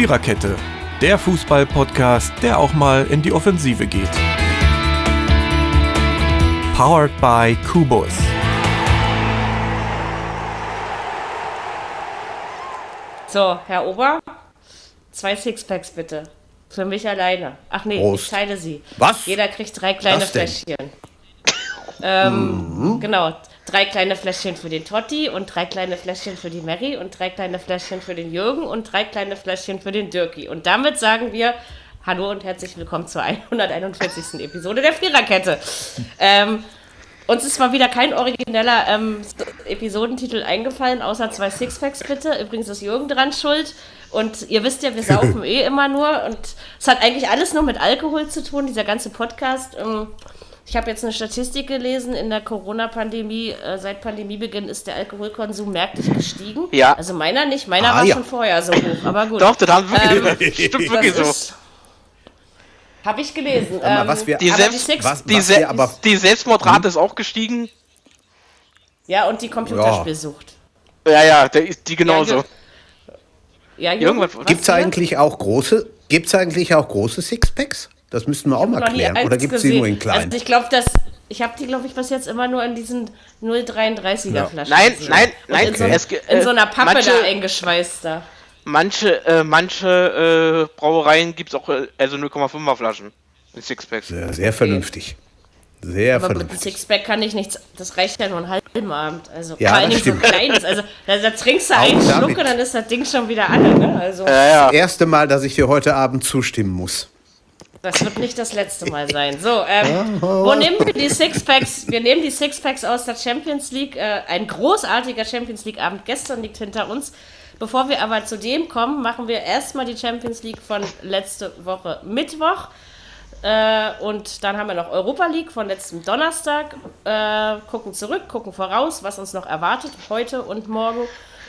Viererkette, der Fußball-Podcast, der auch mal in die Offensive geht. Powered by Kubus. So, Herr Ober, zwei Sixpacks bitte. Für mich alleine. Ach nee, Prost. ich teile sie. Was? Jeder kriegt drei kleine? Fläschchen. Ähm, Genau, drei kleine Fläschchen für den Totti und drei kleine Fläschchen für die Mary und drei kleine Fläschchen für den Jürgen und drei kleine Fläschchen für den Dirki. Und damit sagen wir Hallo und herzlich willkommen zur 141. Episode der Viererkette. Ähm, uns ist mal wieder kein origineller ähm, Episodentitel eingefallen, außer zwei Sixpacks bitte. Übrigens ist Jürgen dran schuld. Und ihr wisst ja, wir saufen eh immer nur. Und es hat eigentlich alles nur mit Alkohol zu tun, dieser ganze Podcast. Ähm, ich habe jetzt eine Statistik gelesen, in der Corona-Pandemie, äh, seit Pandemiebeginn ist der Alkoholkonsum merklich gestiegen. Ja. Also meiner nicht, meiner Ah, war ja. schon vorher so hoch, aber gut. Doch, das haben wir stimmt wirklich so. Habe ich gelesen. Ähm, was wir- Die, Selbst, die Six, was- die, wir Se aber- die Selbstmordrate ist auch gestiegen. ja, und die Computerspielsucht. Ja, ja, der ist die genauso. Ja, Ja, Jürgen, Gibt es hier? eigentlich auch große, gibt's eigentlich auch große Sixpacks? Das müssten wir auch mal klären. Oder gibt es die nur in klein? Also ich glaube, dass ich habe die, glaube ich, bis jetzt immer nur in diesen 0,33er Flaschen. Nein, gesehen. nein, Und nein, In so, es in so einer äh, Pappe manche- da eingeschweißt da. Manche, äh, manche äh, Brauereien gibt es auch äh, also 0,5er Flaschen in Sixpacks. Sehr, sehr vernünftig. Sehr Aber mit einem vernünftig. Sixpack kann ich nichts. Das reicht ja nur einen halben Abend. Also Ja, vor allen Dingen so kleines. Also da, da trinkst du Auch einen Schluck damit. und dann ist das Ding schon wieder alle. Ne? Also Ja, ja. Das erste Mal, dass ich dir heute Abend zustimmen muss. Das wird nicht das letzte Mal sein. So, ähm, wo nehmen wir die Sixpacks? Wir nehmen die Sixpacks aus der Champions League. Äh, ein großartiger Champions League Abend gestern liegt hinter uns. Bevor wir aber zu dem kommen, machen wir erstmal die Champions League von letzte Woche Mittwoch. Äh, und dann haben wir noch Europa League von letztem Donnerstag. Äh, gucken zurück, gucken voraus, was uns noch erwartet heute und morgen.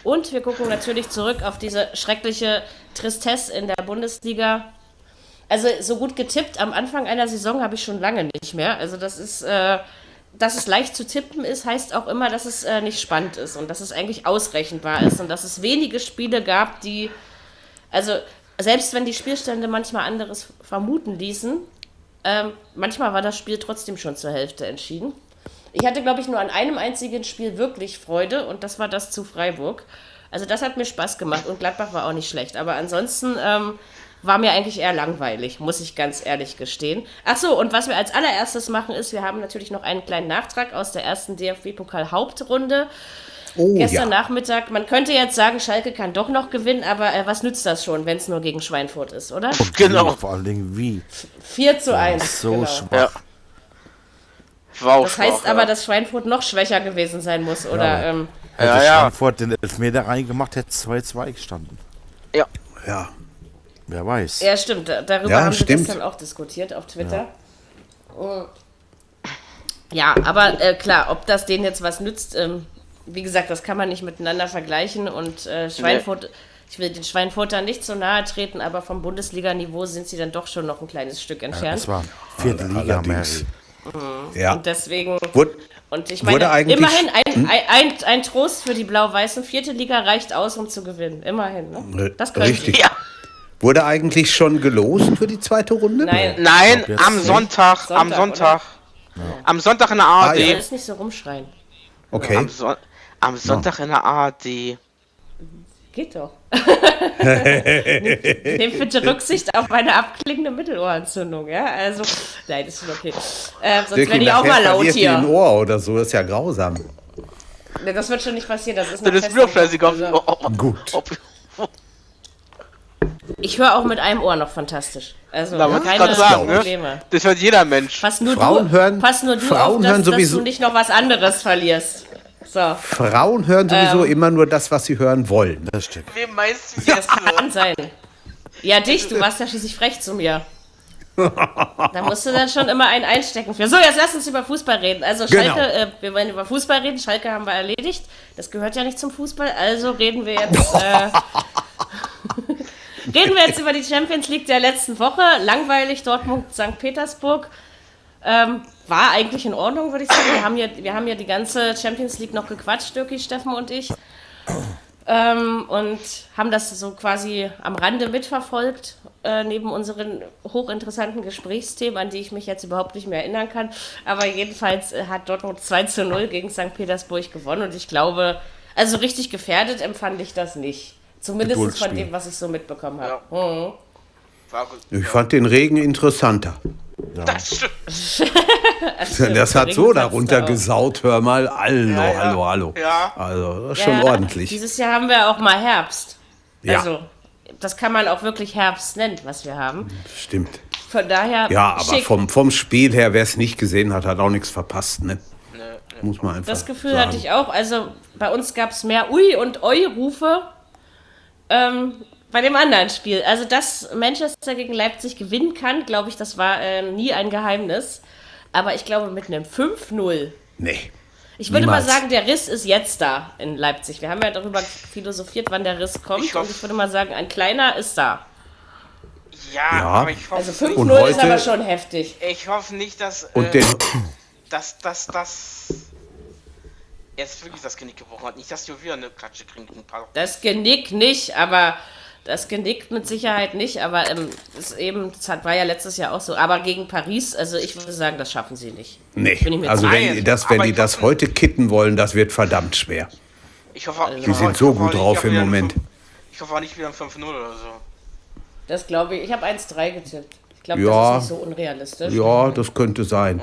Und wir gucken natürlich zurück auf diese schreckliche Tristesse in der Bundesliga. Also so gut getippt am Anfang einer Saison habe ich schon lange nicht mehr. Also das ist, äh, dass es leicht zu tippen ist, heißt auch immer, dass es äh, nicht spannend ist und dass es eigentlich ausrechenbar ist und dass es wenige Spiele gab, die, also selbst wenn die Spielstände manchmal anderes vermuten ließen, ähm, manchmal war das Spiel trotzdem schon zur Hälfte entschieden. Ich hatte, glaube ich, nur an einem einzigen Spiel wirklich Freude und das war das zu Freiburg. Also das hat mir Spaß gemacht und Gladbach war auch nicht schlecht. Aber ansonsten ähm, war mir eigentlich eher langweilig, muss ich ganz ehrlich gestehen. Ach so, und was wir als allererstes machen ist, wir haben natürlich noch einen kleinen Nachtrag aus der ersten DFB-Pokal-Hauptrunde. Oh Gestern ja. Nachmittag, man könnte jetzt sagen, Schalke kann doch noch gewinnen, aber äh, was nützt das schon, wenn es nur gegen Schweinfurt ist, oder? Genau. Vor allen Dingen wie. 4 zu 1. So genau. schwach. Ja. Auch Das heißt schwach, aber, ja. dass Schweinfurt noch schwächer gewesen sein muss, oder? ähm, Hätte Ja, ja. Schweinfurt den Elfmeter reingemacht, hätte 2-2 gestanden. Ja. Ja. Wer weiß. ja, stimmt. da- Darüber Ja, haben stimmt. wir gestern auch diskutiert auf Twitter. Mm. Ja, aber äh, klar, ob das denen jetzt was nützt, ähm, wie gesagt, das kann man nicht miteinander vergleichen. Und äh, Schweinfurt, ich will den Schweinfurtern nicht so nahe treten, aber vom Bundesliga-Niveau sind sie dann doch schon noch ein kleines Stück entfernt. Das war vierte Liga. Mary. Ja. Und deswegen. Wurde, Und ich meine, eigentlich- immerhin ein, ein, ein, ein Trost für die Blau-Weißen. Vierte Liga reicht aus, um zu gewinnen. Immerhin. Ne? Das können richtig. Ja. Wurde eigentlich schon gelost für die zweite Runde? Nein, Nein, am nicht. Sonntag, am Sonntag, Sonntag. Am Sonntag in der ARD. Ah, ja. jetzt nicht so rumschreien. Okay. am, Son am Sonntag in der ARD. Geht doch. Nehmt bitte Rücksicht auf meine abklingende Mittelohrentzündung, ja? Also, nein, das ist schon okay. Äh, sonst werde ich auch mal laut du ein hier. Ohr oder so, das ist ja grausam. Nee, das wird schon nicht passieren. Das ist, Das noch ist mir auch scheißegal. Also, Gut. Ich höre auch mit einem Ohr noch fantastisch. Also, ich keine sagen, ne? Probleme. Das hört jeder Mensch. Pass nur Frauen du, hören- pass nur du Frauen auf, dass, hören dass sowieso- du nicht noch was anderes verlierst. So, Frauen hören sowieso Ähm. immer nur das, was sie hören wollen. Das stimmt. Wem meinst du das kann sein. Ja, dich, du warst ja schließlich frech zu mir. Da musst du dann schon immer einen einstecken für. So, jetzt lass uns über Fußball reden. Also Schalke, Genau. äh, wir wollen über Fußball reden. Schalke haben wir erledigt. Das gehört ja nicht zum Fußball. Also reden wir jetzt. Äh, reden wir jetzt über die Champions League der letzten Woche. Langweilig Dortmund, St. Petersburg. Ähm, war eigentlich in Ordnung, würde ich sagen. Wir haben, ja, wir haben ja die ganze Champions League noch gequatscht, Dirki, Steffen und ich. ähm, und haben das so quasi am Rande mitverfolgt, äh, neben unseren hochinteressanten Gesprächsthemen, an die ich mich jetzt überhaupt nicht mehr erinnern kann. Aber jedenfalls äh, hat Dortmund 2 zu 0 gegen St. Petersburg gewonnen und ich glaube, also richtig gefährdet empfand ich das nicht. Zumindest von dem, was ich so mitbekommen habe. Ja. Mhm. Ich fand den Regen interessanter. Das stimmt. Das hat Der so darunter gesaut, hör mal. Hallo, Ja, ja. hallo, hallo. Ja. Also, das ist Ja, schon ja. ordentlich. Dieses Jahr haben wir auch mal Herbst. Ja. Also, das kann man auch wirklich Herbst nennen, was wir haben. Stimmt. Von daher, Ja, aber schick. vom, vom Spiel her, wer es nicht gesehen hat, hat auch nichts verpasst, ne? Muss man einfach Das Gefühl sagen. hatte ich auch. Also bei uns gab es mehr Ui und Oi-Rufe ähm, bei dem anderen Spiel. Also, dass Manchester gegen Leipzig gewinnen kann, glaube ich, das war äh, nie ein Geheimnis. Aber ich glaube, mit einem 5-0. Nee. Ich würde Niemals. mal sagen, der Riss ist jetzt da in Leipzig. Wir haben ja darüber philosophiert, wann der Riss kommt. Ich hoff- und ich würde mal sagen, ein kleiner ist da. Ja, Ja. aber ich hoffe, Also nicht, 5-0 Und ist aber schon heftig. ich hoffe nicht, dass, Und äh, den, dass, dass, dass jetzt wirklich das Genick gebrochen hat. Nicht, dass du wieder eine Klatsche kriegst. Ein paar Das Genick nicht, aber das Genick mit Sicherheit nicht. Aber ähm, das eben, das hat, war ja letztes Jahr auch so. Aber gegen Paris, also ich würde sagen, das schaffen sie nicht. nee. Bin ich mir Also, wenn Nein, das, wenn die das heute kitten wollen, das wird verdammt schwer. Ich hoffe, ich Die sind ich so hoffe gut drauf im Moment. Ich hoffe auch nicht wieder ein 5-0 oder so. Das glaube ich. Ich habe 1-3 getippt. Ich glaube, Ja. das ist nicht so unrealistisch. Ja, das könnte sein.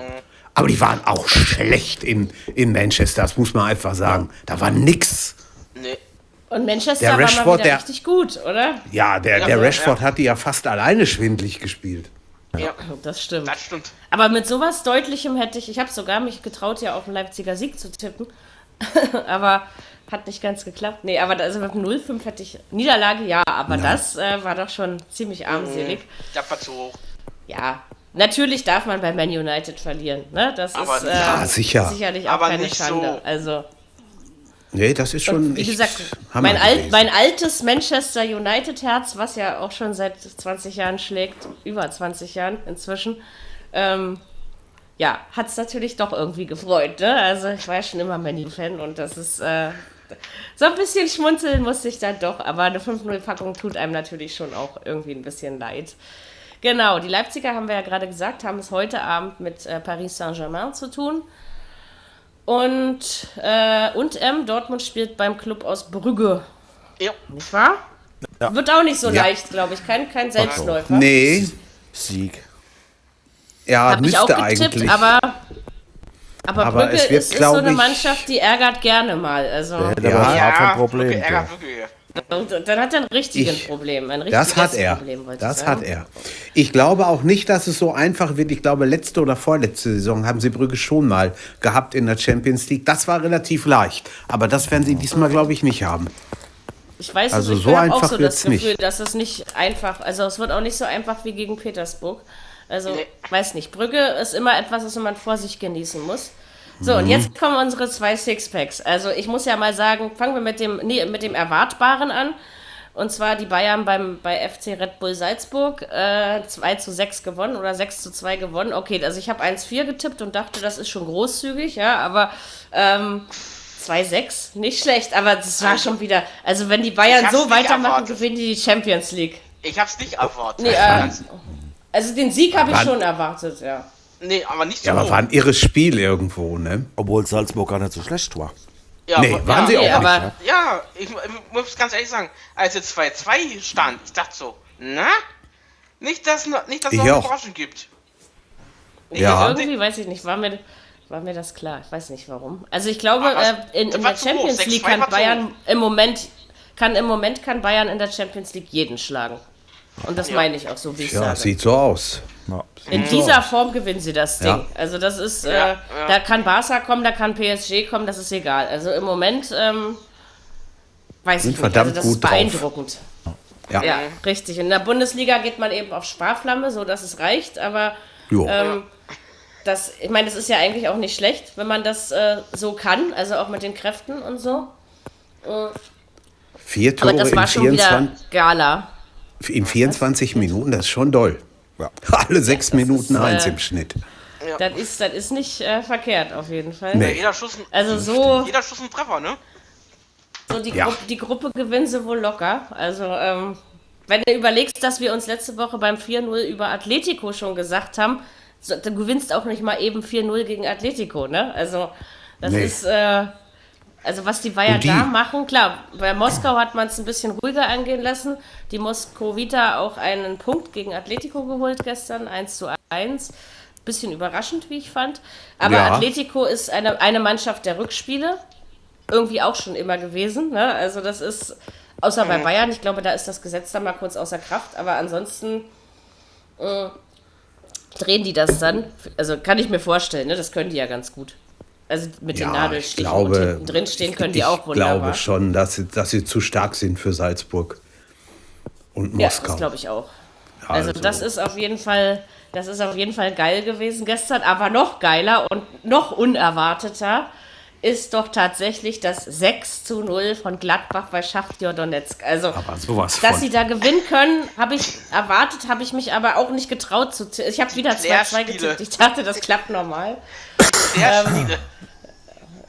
Aber die waren auch schlecht in, in Manchester, das muss man einfach sagen. Da war nix. Nee. Und Manchester Der war mal Rashford, wieder der- richtig gut, oder? Ja, der, Ja, der ja, Rashford ja. hat die ja fast alleine schwindlig gespielt. Ja, Das stimmt. das stimmt. Aber mit sowas Deutlichem hätte ich, ich habe sogar mich getraut, ja auf den Leipziger Sieg zu tippen. aber hat nicht ganz geklappt. Nee, aber da- also mit dem 0-5 hätte ich Niederlage, ja, aber das äh, war doch schon ziemlich armselig. Das war zu hoch. Ja, natürlich darf man bei Man United verlieren. Ne? Das Aber ist äh, Ja, sicher. sicherlich auch Aber keine nicht Schande. so. Also, Nee, das ist schon wie echt gesagt, mein, alt, mein altes Manchester United-Herz, was ja auch schon seit 20 Jahren schlägt, über 20 Jahren inzwischen, ähm, ja, hat es natürlich doch irgendwie gefreut. Ne? Also ich war ja schon immer Man-U-Fan und das ist äh, so ein bisschen schmunzeln musste ich dann doch, aber eine 5-0-Packung tut einem natürlich schon auch irgendwie ein bisschen leid. Genau, die Leipziger haben wir ja gerade gesagt, haben es heute Abend mit äh, Paris Saint-Germain zu tun. Und, äh, und M, Dortmund spielt beim Club aus Brügge, Ja. nicht wahr? Wird auch nicht so Ja. leicht, glaube ich. Kein, kein Selbstläufer. Nee, Sieg. ja, Habe ich auch müsste getippt, eigentlich. aber, aber, Aber Brügge es wird, ist, ist so eine Mannschaft, die ärgert gerne mal. Also, Ja. war Ja, ja, ein Problem. der. ärgert wirklich. Und, und dann hat er ein richtiges Ich- Problem. Ein richtiges Das hat er. Problem, Das sagen. hat er. Ich glaube auch nicht, dass es so einfach wird. Ich glaube, letzte oder vorletzte Saison haben sie Brügge schon mal gehabt in der Champions League. Das war relativ leicht. Aber das werden sie diesmal, glaube ich, nicht haben. Ich weiß Also nicht, ich so habe auch einfach so das Gefühl, nicht. dass es nicht einfach, also es wird auch nicht so einfach wie gegen Petersburg. Also, Nee. weiß nicht, Brügge ist immer etwas, was man vor sich genießen muss. So, Mhm. und jetzt kommen unsere zwei Sixpacks. Also, ich muss ja mal sagen, fangen wir mit dem, nee, mit dem Erwartbaren an. Und zwar die Bayern beim, bei FC Red Bull Salzburg äh, 2 zu 6 gewonnen oder 6 zu 2 gewonnen. Okay, also ich habe 1-4 getippt und dachte, das ist schon großzügig, ja, aber ähm, 2-6, nicht schlecht, aber das war schon wieder, also wenn die Bayern so weitermachen, erwartet. gewinnen die die Champions League. Ich hab's nicht erwartet. Nee, äh, also den Sieg habe ich schon erwartet, ja. Nee, aber nicht so Ja, aber war ein irres Spiel irgendwo, ne? Obwohl Salzburg gar nicht so schlecht war. Ja, Nee, aber- waren sie nee, auch nicht. aber Ja, ich, ich muss ganz ehrlich sagen, als jetzt 2-2 stand, ich dachte so, na? Nicht, dass, noch- nicht, dass es noch eine auch. Überraschung gibt. Ja. irgendwie weiß ich nicht, war mir, war mir das klar. Ich weiß nicht warum. Also ich glaube, Aber äh, in, in der hoch. Champions 6-2 League kann Bayern im Moment kann im Moment kann Bayern in der Champions League jeden schlagen. Und das meine ich auch so, wie ich Ja, sage. sieht so aus. Ja. In dieser Form gewinnen sie das Ding. Ja. Also das ist, äh, Ja, ja. da kann Barca kommen, da kann PSG kommen, das ist egal. Also im Moment ähm, weiß Sind ich nicht. verdammt also das ist beeindruckend. Ja. Ja, richtig. In der Bundesliga geht man eben auf Sparflamme, so dass es reicht, aber ähm, das, ich meine, das ist ja eigentlich auch nicht schlecht, wenn man das äh, so kann, also auch mit den Kräften und so. Vier Aber Tore das war in, schon wieder 24, Gala. In 24 Minuten, das ist schon doll. Ja. Alle sechs Minuten ist, eins äh, im Schnitt. Das ist, das ist nicht äh, verkehrt, auf jeden Fall. Nee. Jeder Schuss, Also so, jeder Schuss ein Treffer, ne? So, die, Ja. Gruppe, die Gruppe gewinnen sie wohl locker. Also, ähm, wenn du überlegst, dass wir uns letzte Woche beim 4-0 über Atletico schon gesagt haben, so, du gewinnst auch nicht mal eben 4-0 gegen Atletico, ne? Also, das Nee. ist, äh, also was die die- da machen, klar, bei Moskau hat man es ein bisschen ruhiger angehen lassen. Die Moskowita auch einen Punkt gegen Atletico geholt gestern, 1 zu 1. Bisschen überraschend, wie ich fand. Aber Ja. Atletico ist eine, eine Mannschaft der Rückspiele irgendwie auch schon immer gewesen. Ne? Also das ist, außer bei Bayern, ich glaube, da ist das Gesetz dann mal kurz außer Kraft, aber ansonsten äh, drehen die das dann. Also kann ich mir vorstellen, ne? das können die ja ganz gut. Also mit den ich Nadelstichen glaube, und hinten drin stehen können die ich auch wunderbar. glaube schon, dass sie, dass sie zu stark sind für Salzburg und Ja, Moskau. das glaube ich auch. Also, Also- das ist auf jeden Fall, das ist auf jeden Fall geil gewesen gestern, aber noch geiler und noch unerwarteter ist doch tatsächlich das 6 zu 0 von Gladbach bei Schachtjor Donetsk. Also, Aber sowas dass von. sie da gewinnen können, habe ich erwartet, habe ich mich aber auch nicht getraut zu Ich habe wieder 2-2 Lehrspiele. getippt. Ich dachte, das klappt normal. Der Ähm, Spiele.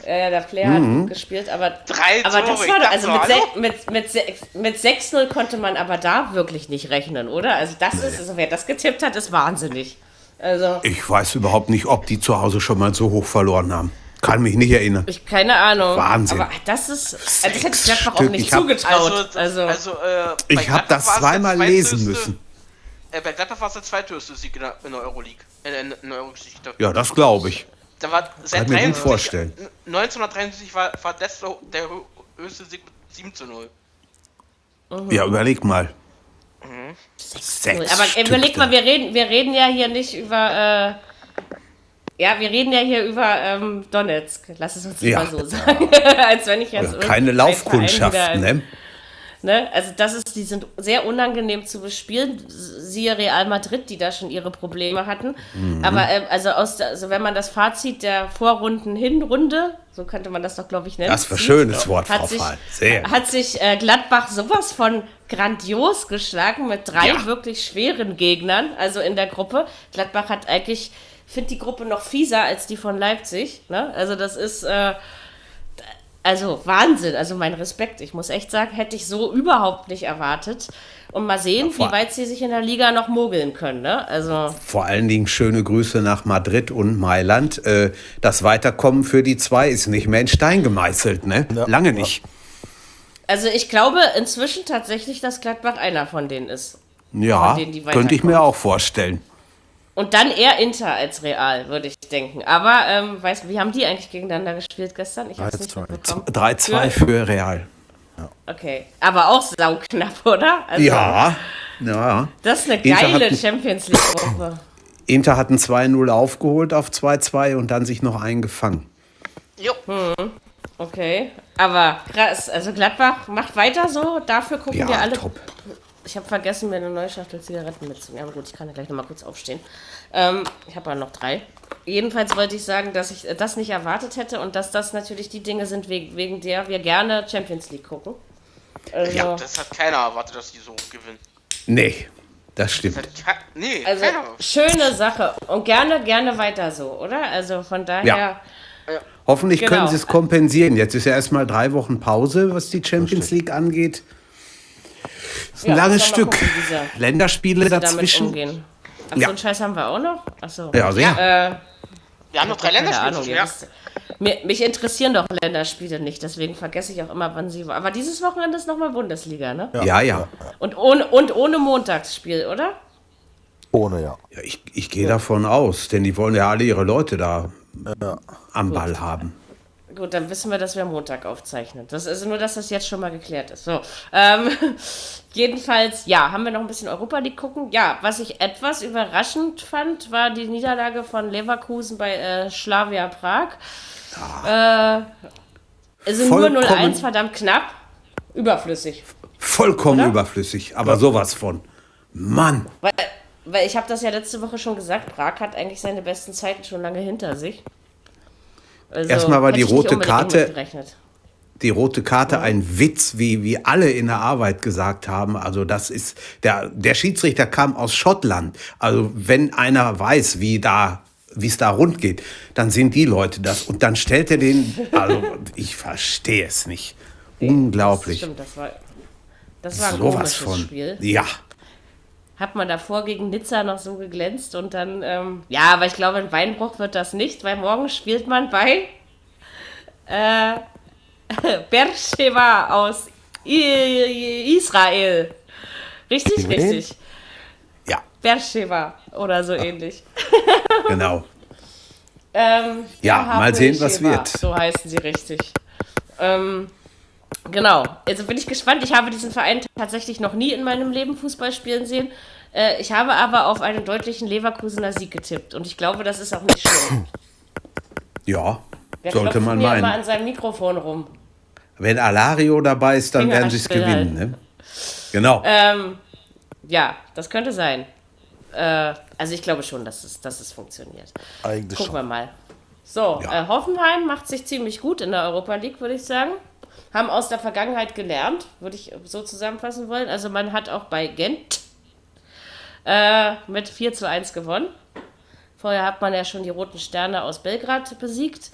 Ja, ja, der Player hat gut gespielt, aber, Drei aber das Tore, war ich doch, also mit, mit, mit, mit 6-0 konnte man aber da wirklich nicht rechnen, oder? Also das ist, also wer das getippt hat, ist wahnsinnig. Also, Ich weiß überhaupt nicht, ob die zu Hause schon mal so hoch verloren haben. Kann mich nicht erinnern. ich keine Ahnung. Wahnsinn. Aber das ist, also das hätte ich Gladbach auch nicht Ich hab- zugetraut. Also, Also, also, äh, Ich habe das war zweimal lesen müssen. Äh, bei Gladbach war es der zweithöchste Sieg in der, in der Euroleague. Äh, in, in der Eurogeschichte. Ja, das glaube ich. Da war seit Kann mir gut 73 vorstellen. 1973 war, war das der hö- höchste Sieg mit 7 zu 0. Ja, überleg mal. Null. Sechs aber Stück überleg mal, wir reden, wir reden ja hier nicht über, äh, ja, wir reden ja hier über ähm, Donetsk. Lass es uns Ja. mal so sagen. Als wenn ich jetzt Ja, keine Laufkundschaft, ne? Ne? Also das ist, die sind sehr unangenehm zu bespielen. Siehe Real Madrid, die da schon ihre Probleme hatten. Mhm. Aber ähm, also aus der, also wenn man das Fazit der Vorrunden Hinrunde, so könnte man das doch glaube ich nennen. Das war zieht, schönes Wort, Frau hat sich. Sehr. hat sich äh, Gladbach sowas von grandios geschlagen mit drei Ja. wirklich schweren Gegnern, also in der Gruppe. Gladbach hat eigentlich, finde die Gruppe noch fieser als die von Leipzig. Ne? Also das ist äh, also Wahnsinn, also mein Respekt. Ich muss echt sagen, hätte ich so überhaupt nicht erwartet. Und mal sehen, vor- wie weit sie sich in der Liga noch mogeln können. Ne? Also Vor allen Dingen schöne Grüße nach Madrid und Mailand. Äh, Das Weiterkommen für die zwei ist nicht mehr in Stein gemeißelt, ne? Lange nicht. Also ich glaube inzwischen tatsächlich, dass Gladbach einer von denen ist. Ja, Von denen, die könnte ich mir auch vorstellen. Und dann eher Inter als Real, würde ich denken. Aber, ähm, weißt, wie haben die eigentlich gegeneinander gespielt gestern? Ich habe es nicht 3-2. mitbekommen. 3-2 für Real. Okay, aber auch sauknapp, oder? Also, Ja, ja. Das ist eine Inter geile Champions League-Gruppe. Inter hat ein 2-0 aufgeholt auf 2-2 und dann sich noch eingefangen. Jo. Okay, aber krass. Also Gladbach macht weiter so. Dafür gucken wir Ja, alle. top. Ich habe vergessen, mir eine neue Schachtel Zigaretten mitzunehmen. Aber gut, ich kann ja gleich nochmal kurz aufstehen. Ähm, ich habe ja noch drei. Jedenfalls wollte ich sagen, dass ich das nicht erwartet hätte und dass das natürlich die Dinge sind, wegen, wegen der wir gerne Champions League gucken. Also, Ja. Das hat keiner erwartet, dass die so gewinnen. Nee, das Das stimmt. hat ke nee, also keiner. schöne Sache. Und gerne, gerne weiter so, oder? Also von daher. Ja. Hoffentlich Genau. können sie es kompensieren. Jetzt ist ja erstmal drei Wochen Pause, was die Champions League angeht. Das ist ein Ja, langes Stück. gucken, Länderspiele dazwischen. Ach, Ja. so einen Scheiß haben wir auch noch? Achso. Ja, sehr. Äh, Wir haben noch drei keine Länderspiele. Ahnung. ja. Mir, mich interessieren doch Länderspiele nicht, deswegen vergesse ich auch immer, wann sie. Aber dieses Wochenende ist nochmal Bundesliga, ne? Ja, ja. Und, ohne, und ohne Montagsspiel, oder? Ohne, ja. ja ich ich gehe davon aus, denn die wollen ja alle ihre Leute da am Ball haben. Gut, dann wissen wir, dass wir Montag aufzeichnen. Das ist nur, dass das jetzt schon mal geklärt ist. So. Ähm, jedenfalls, ja, haben wir noch ein bisschen Europa League gucken. Ja, was ich etwas überraschend fand, war die Niederlage von Leverkusen bei äh, Slavia Prag. Äh, es sind nur Vollkommen- 0-1, verdammt knapp. Überflüssig. Vollkommen Oder? überflüssig, aber sowas von. Mann, Weil, weil ich habe das ja letzte Woche schon gesagt, Prag hat eigentlich seine besten Zeiten schon lange hinter sich. Also, Erstmal war die rote Karte-. Die rote Karte ein Witz, wie, wie alle in der Arbeit gesagt haben. Also das ist, der, der Schiedsrichter kam aus Schottland. Also wenn einer weiß, wie da wie es da rund geht, dann sind die Leute das. Und dann stellt er den, also ich verstehe es nicht. Unglaublich. Das stimmt, das war, das war ein komisches von. Spiel. Ja. Hat man davor gegen Nizza noch so geglänzt und dann, ähm, ja, aber ich glaube, ein Beinbruch wird das nicht, weil morgen spielt man bei äh, Beersheba aus Israel. Richtig, Wen? richtig. Ja, Beersheba oder so ähnlich. genau. Ähm, Ja, mal sehen, was wird. So heißen sie richtig. Ähm, genau. Also bin ich gespannt. Ich habe diesen Verein tatsächlich noch nie in meinem Leben Fußball spielen sehen. Äh, ich habe aber auf einen deutlichen Leverkusener Sieg getippt. Und ich glaube, das ist auch nicht schlimm. Ja, Wer sollte man mir immer meinen. an seinem Mikrofon rum? Wenn Alario dabei ist, dann Finger werden sie es gewinnen. Ne? Genau. Ähm, ja, das könnte sein. Äh, also ich glaube schon, dass es, dass es funktioniert. Eigentlich Gucken wir schon. mal. So, Ja. äh, Hoffenheim macht sich ziemlich gut in der Europa League, würde ich sagen. Haben aus der Vergangenheit gelernt, würde ich so zusammenfassen wollen. Also man hat auch bei Gent äh, mit 4 zu 1 gewonnen. Vorher hat man ja schon die Roten Sterne aus Belgrad besiegt.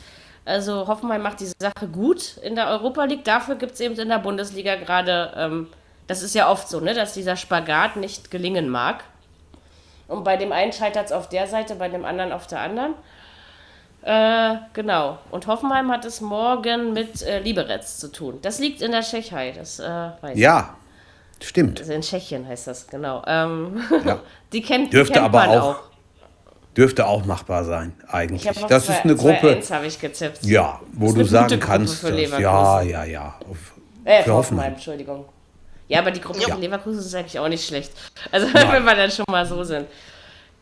Also Hoffenheim macht die Sache gut in der Europa League. Dafür gibt es eben in der Bundesliga gerade, ähm, das ist ja oft so, ne, dass dieser Spagat nicht gelingen mag. Und bei dem einen scheitert es auf der Seite, bei dem anderen auf der anderen. Äh, genau. Und Hoffenheim hat es morgen mit äh, Liberec zu tun. Das liegt in der Tschechei, das äh, weiß ich. Ja, stimmt. Also in Tschechien heißt das, genau. Ähm, Ja. die kennt, die Dürfte kennt aber man auch, dürfte auch machbar sein, eigentlich. Das zwei- ist eine Gruppe, 2-1 habe ich getippt. ja, wo du sagen kannst, ja, ja, ja. Auf, Äh, für Hoffenheim. Entschuldigung. Ja, aber die Gruppe Ja. von Leverkusen ist eigentlich auch nicht schlecht. Also, Nein. wenn wir dann schon mal so sind.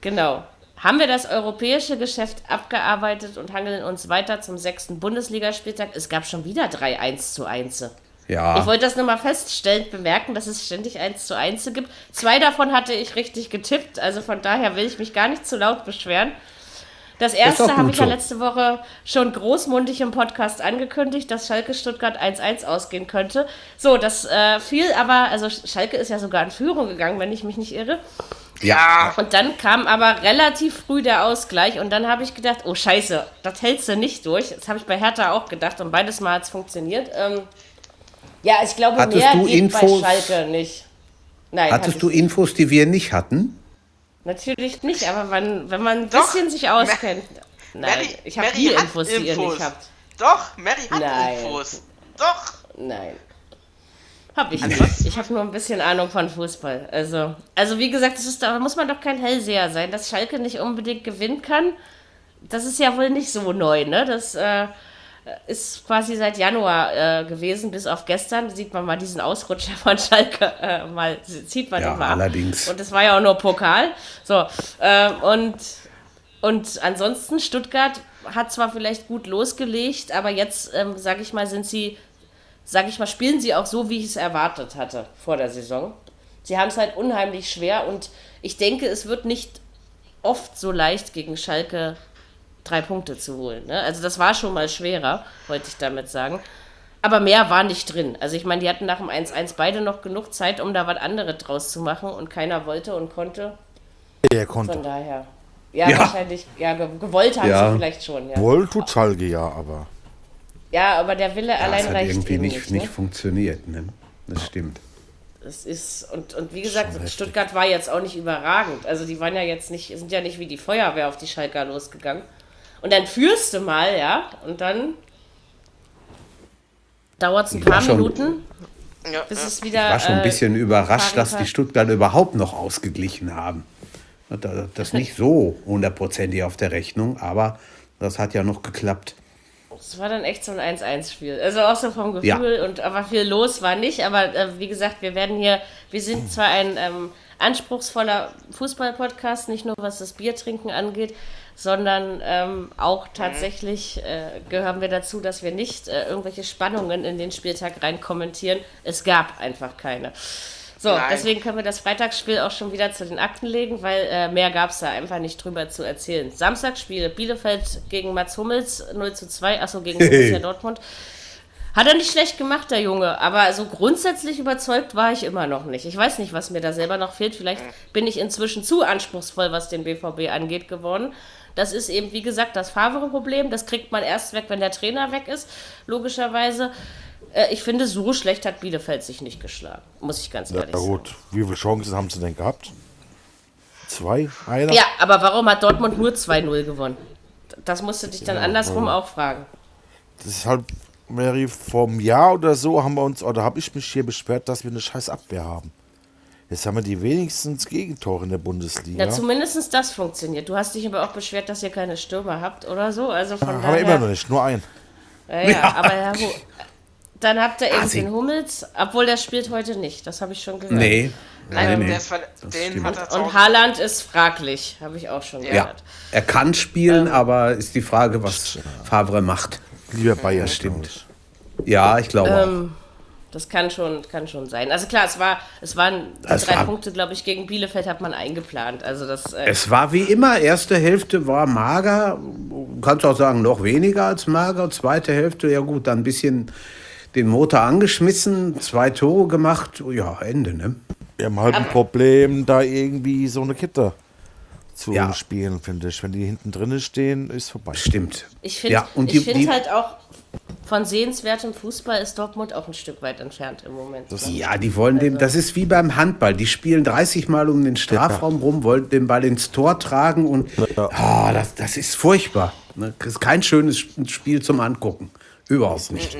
Genau. Haben wir das europäische Geschäft abgearbeitet und hangeln uns weiter zum sechsten Bundesligaspieltag? Es gab schon wieder drei 1 zu 1. Ich Ja, wollte das nur mal feststellend bemerken, dass es ständig 1 zu 1 gibt. Zwei davon hatte ich richtig getippt, also von daher will ich mich gar nicht zu laut beschweren. Das erste habe ich ja letzte Woche schon großmundig im Podcast angekündigt, dass Schalke Stuttgart 1-1 ausgehen könnte. So, das äh, fiel aber, also Schalke ist ja sogar in Führung gegangen, wenn ich mich nicht irre. ja, Und dann kam aber relativ früh der Ausgleich und dann habe ich gedacht, oh scheiße, das hältst du nicht durch. Das habe ich bei Hertha auch gedacht und beides Mal hat es funktioniert. Ähm, ja, ich glaube, Hattest mehr du geht Infos- bei Schalke nicht. Nein, hatte hattest du. Infos, die wir nicht hatten? Natürlich nicht, aber wenn, wenn man ein Doch. bisschen sich auskennt. Nein, Mary, ich habe die Infos, die ihr Infos. nicht habt. Doch, Mary hat Nein. Infos. Doch. Nein. Hab ich nicht. Ich habe nur ein bisschen Ahnung von Fußball. Also, also wie gesagt, das ist, da muss man doch kein Hellseher sein, dass Schalke nicht unbedingt gewinnen kann. Das ist ja wohl nicht so neu, ne? Das äh, ist quasi seit Januar äh, gewesen, bis auf gestern. Sieht man mal diesen Ausrutscher von Schalke, äh, mal zieht man Ja, den mal ab. allerdings. Und das war ja auch nur Pokal. So, ähm, und und ansonsten, Stuttgart hat zwar vielleicht gut losgelegt, aber jetzt, ähm, sage ich mal, sind sie, sage ich mal, spielen sie auch so, wie ich es erwartet hatte vor der Saison. Sie haben es halt unheimlich schwer und ich denke, es wird nicht oft so leicht gegen Schalke drei Punkte zu holen. Ne? Also das war schon mal schwerer, wollte ich damit sagen. Aber mehr war nicht drin. Also ich meine, die hatten nach dem 1-1 beide noch genug Zeit, um da was anderes draus zu machen und keiner wollte und konnte. Er Von konnte. daher. Ja, Ja. wahrscheinlich, ja, ge gewollt haben Ja. sie vielleicht schon, ja. Wohl tut Schalke ja, aber. Ja, aber der Wille Das allein hat reicht irgendwie eben nicht, nicht. nicht ne? funktioniert. Ne? Das stimmt. Es ist, und, und wie gesagt, Schon heftig. Stuttgart war jetzt auch nicht überragend. Also die waren ja jetzt nicht, sind ja nicht wie die Feuerwehr auf die Schalker losgegangen. Und dann führst du mal, ja, und dann dauert es ein Ich paar schon- Minuten, Ja, bis ja. es wieder. war schon ein äh, bisschen überrascht, dass die Stuttgart überhaupt noch ausgeglichen haben. Da- Das nicht so hundertprozentig auf der Rechnung, aber das hat ja noch geklappt. Es war dann echt so ein 1-1-Spiel. Also auch so vom Ja. Gefühl und aber viel los war nicht. Aber äh, wie gesagt, wir werden hier, wir sind zwar ein ähm, anspruchsvoller Fußball-Podcast, nicht nur was das Biertrinken angeht, sondern ähm, auch tatsächlich äh, gehören wir dazu, dass wir nicht äh, irgendwelche Spannungen in den Spieltag rein kommentieren. Es gab einfach keine. So, Nein. deswegen können wir das Freitagsspiel auch schon wieder zu den Akten legen, weil äh, mehr gab es da einfach nicht drüber zu erzählen. Samstagsspiel, Bielefeld gegen Mats Hummels 0 zu 2, achso, gegen Borussia Dortmund. Hat er nicht schlecht gemacht, der Junge, aber so grundsätzlich überzeugt war ich immer noch nicht. Ich weiß nicht, was mir da selber noch fehlt. Vielleicht bin ich inzwischen zu anspruchsvoll, was den BVB angeht, geworden. Das ist eben, wie gesagt, das Favre-Problem. Das kriegt man erst weg, wenn der Trainer weg ist, logischerweise. Äh, ich finde, so schlecht hat Bielefeld sich nicht geschlagen, muss ich ganz Ja, ehrlich sagen. gut. Wie viele Chancen haben sie denn gehabt? Zwei? Einer? Ja, aber warum hat Dortmund nur 2-0 gewonnen? Das musst du dich dann andersrum auch fragen. Halt, Mary, vor einem Jahr oder so haben wir uns, oder habe ich mich hier beschwert, dass wir eine scheiß Abwehr haben. Jetzt haben wir die wenigstens Gegentore in der Bundesliga. Ja, zumindest das funktioniert. Du hast dich aber auch beschwert, dass ihr keine Stürmer habt oder so. Also von haben daher. wir immer noch nicht, nur ein. Ja, ja, aber ja, wo, dann habt ihr eben den Hummels, obwohl der spielt heute nicht. Das habe ich schon gehört. Nee. Nein, nee, der nee. er zu Und Hause. Haaland ist fraglich, habe ich auch schon Ja, gehört. er kann spielen, aber ist die Frage, was Favre macht. Lieber Bayern, stimmt. Ja, ich glaube Ähm, Das kann schon, kann schon sein. Also klar, es war, es waren Es drei war- Punkte, glaube ich, gegen Bielefeld hat man eingeplant. Also das. Äh, Es war wie immer, erste Hälfte war mager, kannst auch sagen, noch weniger als mager. Zweite Hälfte, ja gut, dann ein bisschen den Motor angeschmissen, zwei Tore gemacht, ja, Ende, ne? Wir haben halt ein Problem, da irgendwie so eine Kette zu Ja. spielen, finde ich. Wenn die hinten drinnen stehen, ist vorbei. Stimmt. ich finde ja, und ich die, find die, halt auch, von sehenswertem Fußball ist Dortmund auch ein Stück weit entfernt im Moment. ne? ja, die wollen dem, das ist wie beim Handball. Die spielen 30 Mal um den Strafraum rum, wollen den Ball ins Tor tragen und ah, das, das ist furchtbar. ne? Das ist kein schönes Spiel zum Angucken. Überhaupt nicht.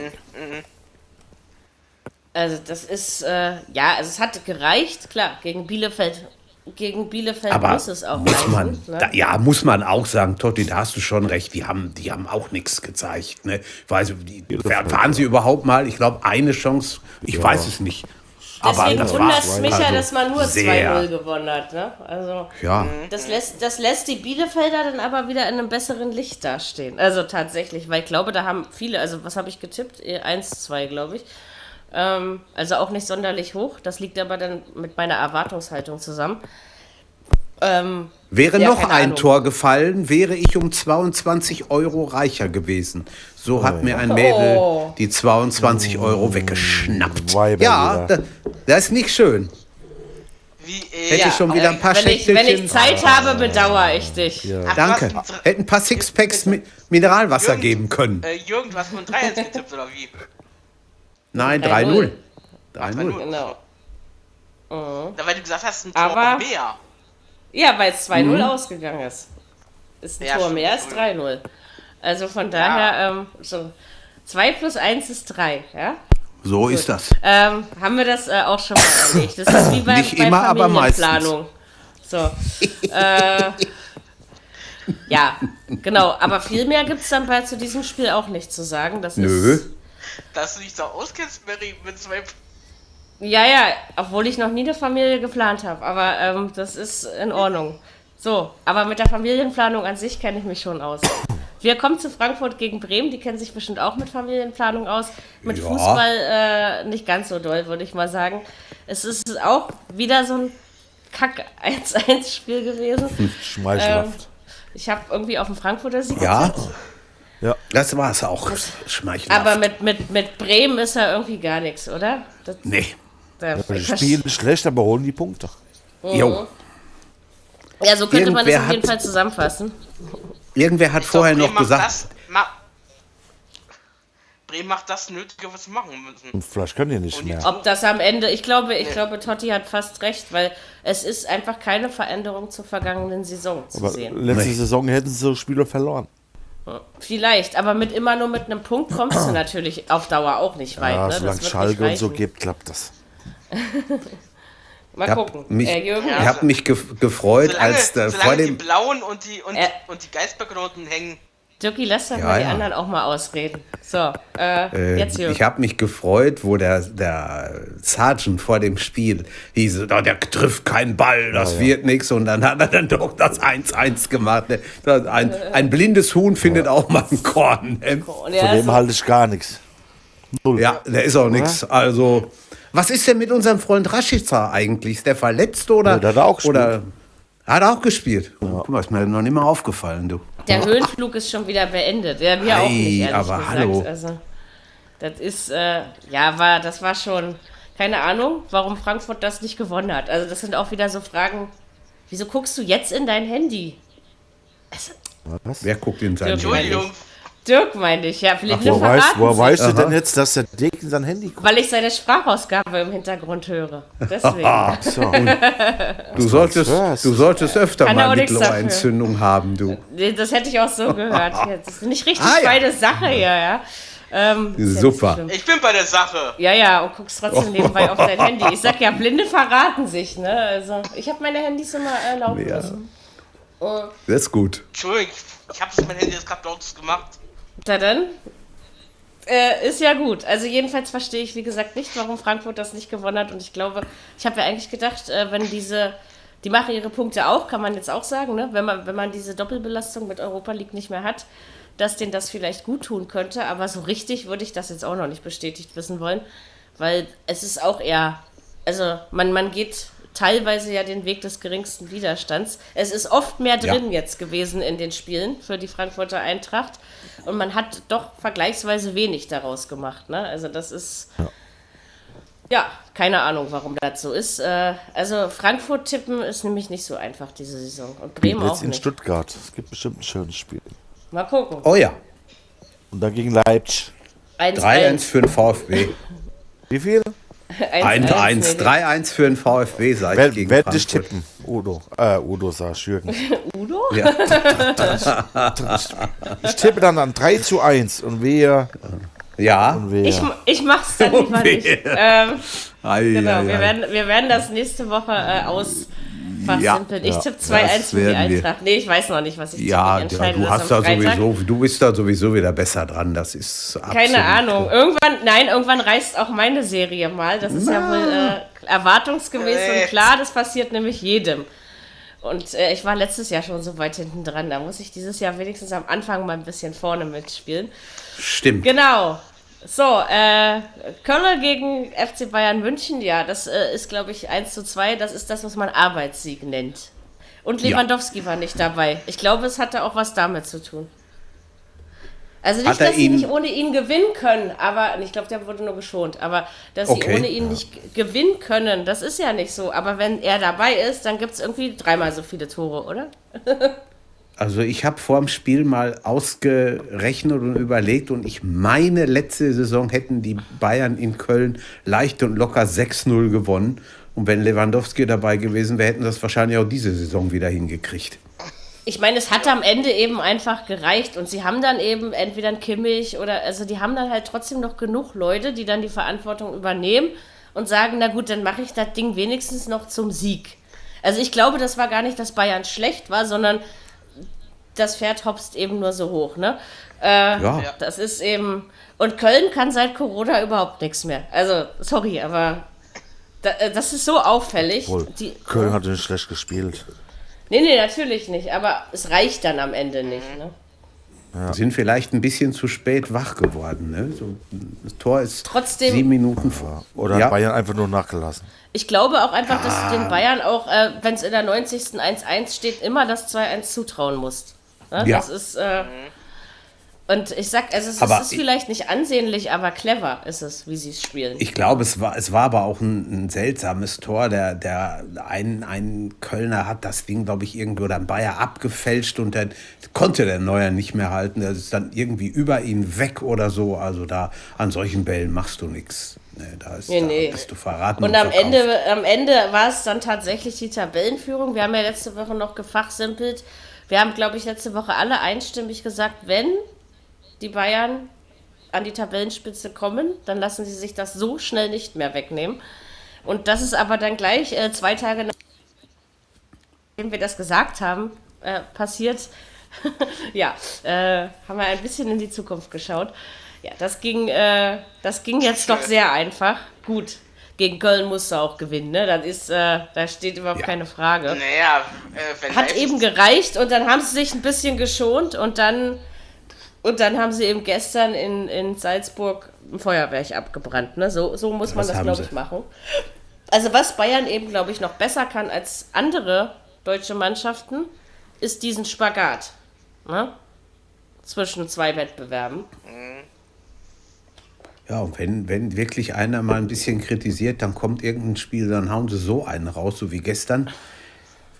Also das ist, äh, ja, also es hat gereicht, klar, gegen Bielefeld. Gegen Bielefeld Aber muss es auch muss reichen, man, ne? da, ja, muss man auch sagen, Totti, da hast du schon recht, die haben, die haben auch nichts gezeigt. Ne? Weiß, die, waren sie überhaupt mal, ich glaube, eine Chance, ich weiß es nicht. Aber Deswegen das wundert es mich ja, Also dass man nur sehr. 2-0 gewonnen hat. Ne? Also Ja, das lässt, das lässt die Bielefelder dann aber wieder in einem besseren Licht dastehen. Also tatsächlich, weil ich glaube, da haben viele, also was habe ich getippt? Eh, 1-2, glaube ich. Ähm, also auch nicht sonderlich hoch. Das liegt aber dann mit meiner Erwartungshaltung zusammen. Ähm, wäre Ja, noch ein Ahnung. Tor gefallen, wäre ich um 22 Euro reicher gewesen. So hat mir ein Mädel Oh. die 22 Euro weggeschnappt. Weiber Ja, das, das ist nicht schön. Wie, äh, Hätte ja, ich schon wieder ein paar wenn ich, wenn ich. Zeit habe, bedauere ich dich. ach, Danke. Hätten ein paar Sixpacks mit Mineralwasser Jürgen, geben können. Äh, Jürgen, du hast nur ein 3 getippt, oder wie? Nein, 3-0. 3-0. 3-0. Genau. Da, weil du gesagt hast, ein Tor Aber- mehr. Ja, weil es 2-0 Mhm. ausgegangen ist. Ist ein Ja, Tor mehr als 3-0. Also von daher, ähm, so 2 plus 1 ist 3, ja? So ist das. Ähm, haben wir das äh, auch schon mal erledigt. Das ist wie bei, Nicht bei immer, aber Familienplanung. So. äh, ja, genau. Aber viel mehr gibt es dann bei zu diesem Spiel auch nicht zu sagen. Das Nö. Ist, Dass du dich so auskennst, Mary, mit zwei. ja, ja, obwohl ich noch nie eine Familie geplant habe. Aber ähm, das ist in Ordnung. So, aber mit der Familienplanung an sich kenne ich mich schon aus. Wir kommen zu Frankfurt gegen Bremen, die kennen sich bestimmt auch mit Familienplanung aus. Mit Ja. Fußball äh, nicht ganz so doll, würde ich mal sagen. Es ist auch wieder so ein Kack-1-1-Spiel gewesen. Schmeichelhaft. Ich habe irgendwie auf den Frankfurter Sieg Ja, getippt, ja. das war es auch. Schmeichelhaft. aber mit, mit, mit Bremen ist ja irgendwie gar nichts, oder? Das, nee. da, Die ich verste- spielen schlecht, aber holen die Punkte. Jo. ja, so könnte man das Irgendwer auf jeden hat- Fall zusammenfassen. Irgendwer hat Ich vorher glaub, noch gesagt, Das, ma Bremen macht das Nötige, was sie machen müssen. Vielleicht können die nicht Und mehr. Ob das am Ende, ich glaube, ich glaube, Totti hat fast recht, weil es ist einfach keine Veränderung zur vergangenen Saison zu Aber sehen. letzte Nee. Saison hätten sie so Spiele verloren. Vielleicht, aber mit immer nur mit einem Punkt kommst du natürlich auf Dauer auch nicht weit. Ja, ne? solange Schalke und so gibt, klappt das. Mal Ich hab gucken. mich- äh, Jürgen, ich habe mich gef gefreut, Solange, als äh, solange vor die dem Blauen und die, und, Äh. und die Geistbergnoten hängen. Dirki, lass doch Ja, mal die ja. anderen auch mal ausreden. So, äh, Äh, jetzt Jürgen. ich habe mich gefreut, wo der, der Sergeant vor dem Spiel hieß, oh, der trifft keinen Ball, das wird nichts. Und dann hat er dann doch das 1-1 gemacht. ne? Das- Ein, ein blindes Huhn findet auch mal ein Korn. ne? Von er dem ist so, halte ich gar nichts. Ja, der ist auch nichts. Also, was ist denn mit unserem Freund Rashica eigentlich? Ist der verletzt oder? Ja, der hat auch gespielt. Oder, hat auch gespielt. Guck mal, ist mir noch nicht mal aufgefallen, du. der Höhenflug ist schon wieder beendet. Ja, mir auch nicht, Ei, ehrlich aber gesagt. hallo. Also, das ist, äh, ja, war, das war schon, keine Ahnung, warum Frankfurt das nicht gewonnen hat. Also, das sind auch wieder so Fragen. Wieso guckst du jetzt in dein Handy? Was? Wer guckt in sein Ja, Handy? Entschuldigung. Dirk meinte ich, ja. Vielleicht Woher weißt, woher weißt du Aha. denn jetzt, dass der Dick in sein Handy guckt? Weil ich seine Sprachausgabe im Hintergrund höre. Deswegen. So, Du solltest, du solltest öfter Kann er auch mal Mittelohrentzündung haben, du. Das hätte ich auch so gehört. Ja, Das ist nicht richtig Ah, ja. meine Sache hier, ja. Ähm, ja Super. schlimm. Ich bin bei der Sache. Ja, ja, und guckst trotzdem nebenbei auf dein Handy. Ich sag ja, Blinde verraten sich, ne? Also, ich habe meine Handys immer äh, laufen Ja. lassen. Oh, Das ist gut. Entschuldigung, ich hab's mein Handy jetzt gerade lautes gemacht. Da dann? Äh, ist ja gut. Also jedenfalls verstehe ich, wie gesagt, nicht, warum Frankfurt das nicht gewonnen hat. Und ich glaube, ich habe ja eigentlich gedacht, äh, wenn diese, die machen ihre Punkte auch, kann man jetzt auch sagen, ne? wenn, man, wenn man diese Doppelbelastung mit Europa League nicht mehr hat, dass denen das vielleicht gut tun könnte. Aber so richtig würde ich das jetzt auch noch nicht bestätigt wissen wollen, weil es ist auch eher, also man, man geht teilweise ja den Weg des geringsten Widerstands. Es ist oft mehr drin jetzt gewesen in den Spielen für die Frankfurter Eintracht und man hat doch vergleichsweise wenig daraus gemacht. Ne? Also das ist ja. keine Ahnung, warum das so ist. Äh, also Frankfurt tippen ist nämlich nicht so einfach diese Saison und Bremen auch jetzt in nicht. Stuttgart. Es gibt bestimmt ein schönes Spiel. Mal gucken. Oh ja. Und dann gegen Leipzig. 1-1. 3-1 für den VfB. Wie viel? 1-1. 1-1. 3-1 für den VfB seit Wer, gegen wer dich Frankfurt. tippen? Udo. Äh, Udo sag ich, Jürgen. Udo? Ja. Ich tippe dann an 3 zu 1 und wir. ja. Und wir. Ich, ich mach's dann lieber nicht. Ähm, Ei, genau, ei, wir ei. werden, wir werden das nächste Woche äh, ausfachsimpeln. Ja, ich tippe 2-1 das für die werden wir. Eintracht. Nee, ich weiß noch nicht, was ich Ja, tippe. Ja, entscheide du hast da Freitag. sowieso, du bist da sowieso wieder besser dran. Das ist absolut Keine Ahnung. klar. Irgendwann, nein, irgendwann reißt auch meine Serie mal. Das ist ja wohl äh, erwartungsgemäß und Äh. klar, das passiert nämlich jedem. Und äh, ich war letztes Jahr schon so weit hinten dran. Da muss ich dieses Jahr wenigstens am Anfang mal ein bisschen vorne mitspielen. Stimmt. Genau. So, äh, Köln gegen FC Bayern München, ja, das äh, ist, glaube ich, 1 zu 2. Das ist das, was man Arbeitssieg nennt. Und Ja. Lewandowski war nicht dabei. Ich glaube, es hatte auch was damit zu tun. Also nicht, dass sie nicht ohne ihn gewinnen können, aber ich glaube, der wurde nur geschont. Aber dass Okay. sie ohne ihn nicht g- gewinnen können, das ist ja nicht so. Aber wenn er dabei ist, dann gibt es irgendwie dreimal so viele Tore, oder? Also ich habe vor dem Spiel mal ausgerechnet und überlegt und ich meine, letzte Saison hätten die Bayern in Köln leicht und locker 6-0 gewonnen. Und wenn Lewandowski dabei gewesen wäre, hätten das wahrscheinlich auch diese Saison wieder hingekriegt. Ich meine, es hat am Ende eben einfach gereicht und sie haben dann eben entweder ein Kimmich oder, also die haben dann halt trotzdem noch genug Leute, die dann die Verantwortung übernehmen und sagen, na gut, dann mache ich das Ding wenigstens noch zum Sieg. Also ich glaube, das war gar nicht, dass Bayern schlecht war, sondern das Pferd hopst eben nur so hoch, ne? Äh, Ja. Das ist eben, und Köln kann seit Corona überhaupt nichts mehr. Also, sorry, aber da, äh, das ist so auffällig. Die, Köln hat nicht schlecht gespielt. Nee, nee, natürlich nicht, aber es reicht dann am Ende nicht. Ne? Sind vielleicht ein bisschen zu spät wach geworden. Ne? So, das Tor ist Trotzdem- sieben Minuten vor. Oder ja. Bayern einfach nur nachgelassen? Ich glaube auch einfach, dass du den Bayern auch, äh, wenn es in der 90. 1-1 steht, immer das 2-1 zutrauen musst. Ne? Ja. Das ist. Äh, und ich sag, also es, Aber ist ich- vielleicht nicht ansehnlich, aber clever ist es, wie sie es spielen. Ich glaube, es war, es war aber auch ein, ein seltsames Tor. Der, der ein, ein Kölner hat das Ding, glaube ich, irgendwo ein Bayer abgefälscht und dann konnte der Neuer nicht mehr halten. Der ist dann irgendwie über ihn weg oder so. Also da an solchen Bällen machst du nichts. Nee, da, ist, Nee, da nee. bist du verraten. Und am verkauft. Ende, am Ende war es dann tatsächlich die Tabellenführung. Wir haben ja letzte Woche noch gefachsimpelt. Wir haben, glaube ich, letzte Woche alle einstimmig gesagt, wenn die Bayern an die Tabellenspitze kommen, dann lassen sie sich das so schnell nicht mehr wegnehmen. Und das ist aber dann gleich äh, zwei Tage nachdem wir das gesagt haben, äh, passiert. ja, äh, haben wir ein bisschen in die Zukunft geschaut. Ja, das ging, äh, das ging jetzt doch sehr einfach. Gut, gegen Köln musst du auch gewinnen, ne? Das ist, äh, da steht überhaupt Ja. keine Frage. Naja, äh, wenn Hat eben gereicht und dann haben sie sich ein bisschen geschont und dann und dann haben sie eben gestern in, in Salzburg ein Feuerwerk abgebrannt. Ne? So, so muss man Das das, glaube ich, machen. Also was Bayern eben, glaube ich, noch besser kann als andere deutsche Mannschaften, ist diesen Spagat ne? zwischen zwei Wettbewerben. Ja, und wenn, wenn wirklich einer mal ein bisschen kritisiert, dann kommt irgendein Spiel, dann hauen sie so einen raus, so wie gestern.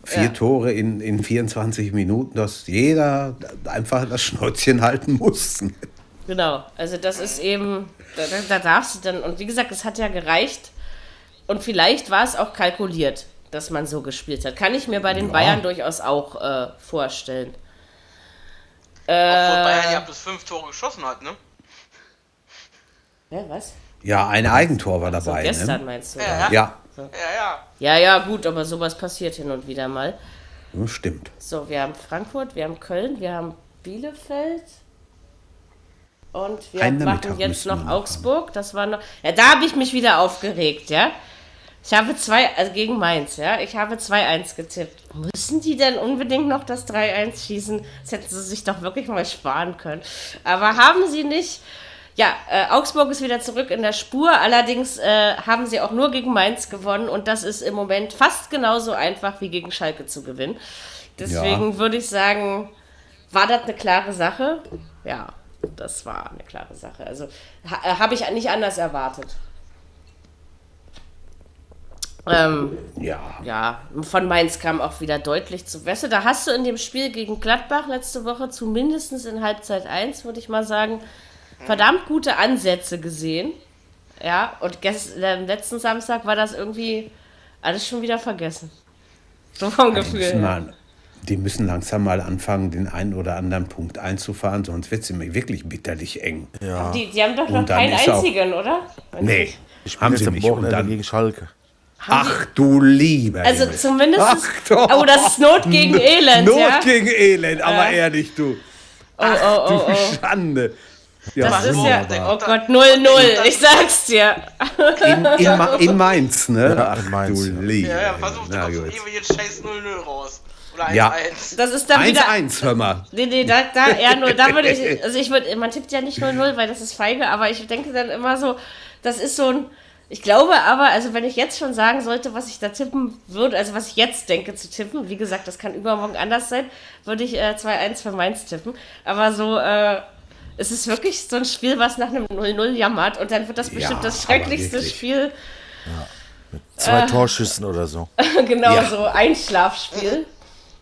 Vier Ja. Tore in, in 24 Minuten, dass jeder einfach das Schnäuzchen halten muss. Genau, also das ist eben, da, da- da darfst du dann, und wie gesagt, es hat ja gereicht und vielleicht war es auch kalkuliert, dass man so gespielt hat. Kann ich mir bei den Bayern durchaus auch äh, vorstellen. Obwohl Äh, Bayern ja bis fünf Tore geschossen hat, ne? Ja, was? Ja, ein Eigentor war dabei. gestern ne? meinst du? Ja, ja. Ja, Ja, ja. Ja, ja, gut, aber sowas passiert hin und wieder mal. ja, stimmt. So, wir haben Frankfurt, wir haben Köln, wir haben Bielefeld. Und wir Einen machen Nachmittag jetzt noch Augsburg. Das war noch. Ja, da habe ich mich wieder aufgeregt, ja. Ich habe zwei, also gegen Mainz, ja. Ich habe 2-1 getippt. Müssen die denn unbedingt noch das 3-1 schießen? Das hätten sie sich doch wirklich mal sparen können. Aber haben sie nicht. Ja, äh, Augsburg ist wieder zurück in der Spur. Allerdings äh, haben sie auch nur gegen Mainz gewonnen. Und das ist im Moment fast genauso einfach wie gegen Schalke zu gewinnen. Deswegen würde ich sagen, war das eine klare Sache? Ja, das war eine klare Sache. Also ha, äh, habe ich nicht anders erwartet. Ähm, Ja. ja, von Mainz kam auch wieder deutlich zu Wesse. Da hast du in dem Spiel gegen Gladbach letzte Woche zumindest in Halbzeit 1, würde ich mal sagen, verdammt gute Ansätze gesehen. Ja, und gest äh, letzten Samstag war das irgendwie alles schon wieder vergessen. So vom Die Gefühl. müssen, her. mal, die müssen langsam mal anfangen, den einen oder anderen Punkt einzufahren, sonst wird es immer wirklich bitterlich eng. Ja. Die, die haben doch noch keinen ist auch- einzigen, oder? Wenn Nee, ich- haben sie nicht. Und dann, gegen Schalke. ach du lieber Also Himmel. zumindest. Ach, doch. oh, das ist Not gegen Elend, Not ja? gegen Elend, aber ehrlich, du. Oh, oh, oh, Du oh. Schande. Ja, Das ist ja. Oh Gott, 0-0. Ich sag's dir. in, in, in Mainz, ne? Ja, Ach, in Mainz, du ja. lieber Ja, ja, so gut. ewig jetzt scheiß 0-0 raus. Oder 1-1. Ja. Das ist dann wieder. 1-1, hör mal. Nee, nee, da, da eher nur, da würde ich, also ich würde, man tippt ja nicht 0-0, weil das ist feige, aber ich denke dann immer so, das ist so ein, ich glaube aber, also wenn ich jetzt schon sagen sollte, was ich da tippen würde, also was ich jetzt denke zu tippen, wie gesagt, das kann übermorgen anders sein, würde ich äh, 2-1 für Mainz tippen, aber so, äh, es ist wirklich so ein Spiel, was nach einem 0-0 jammert und dann wird das bestimmt Ja, das schrecklichste. Spiel, Zwei Torschüssen oder so. genau Ja. so Einschlafspiel.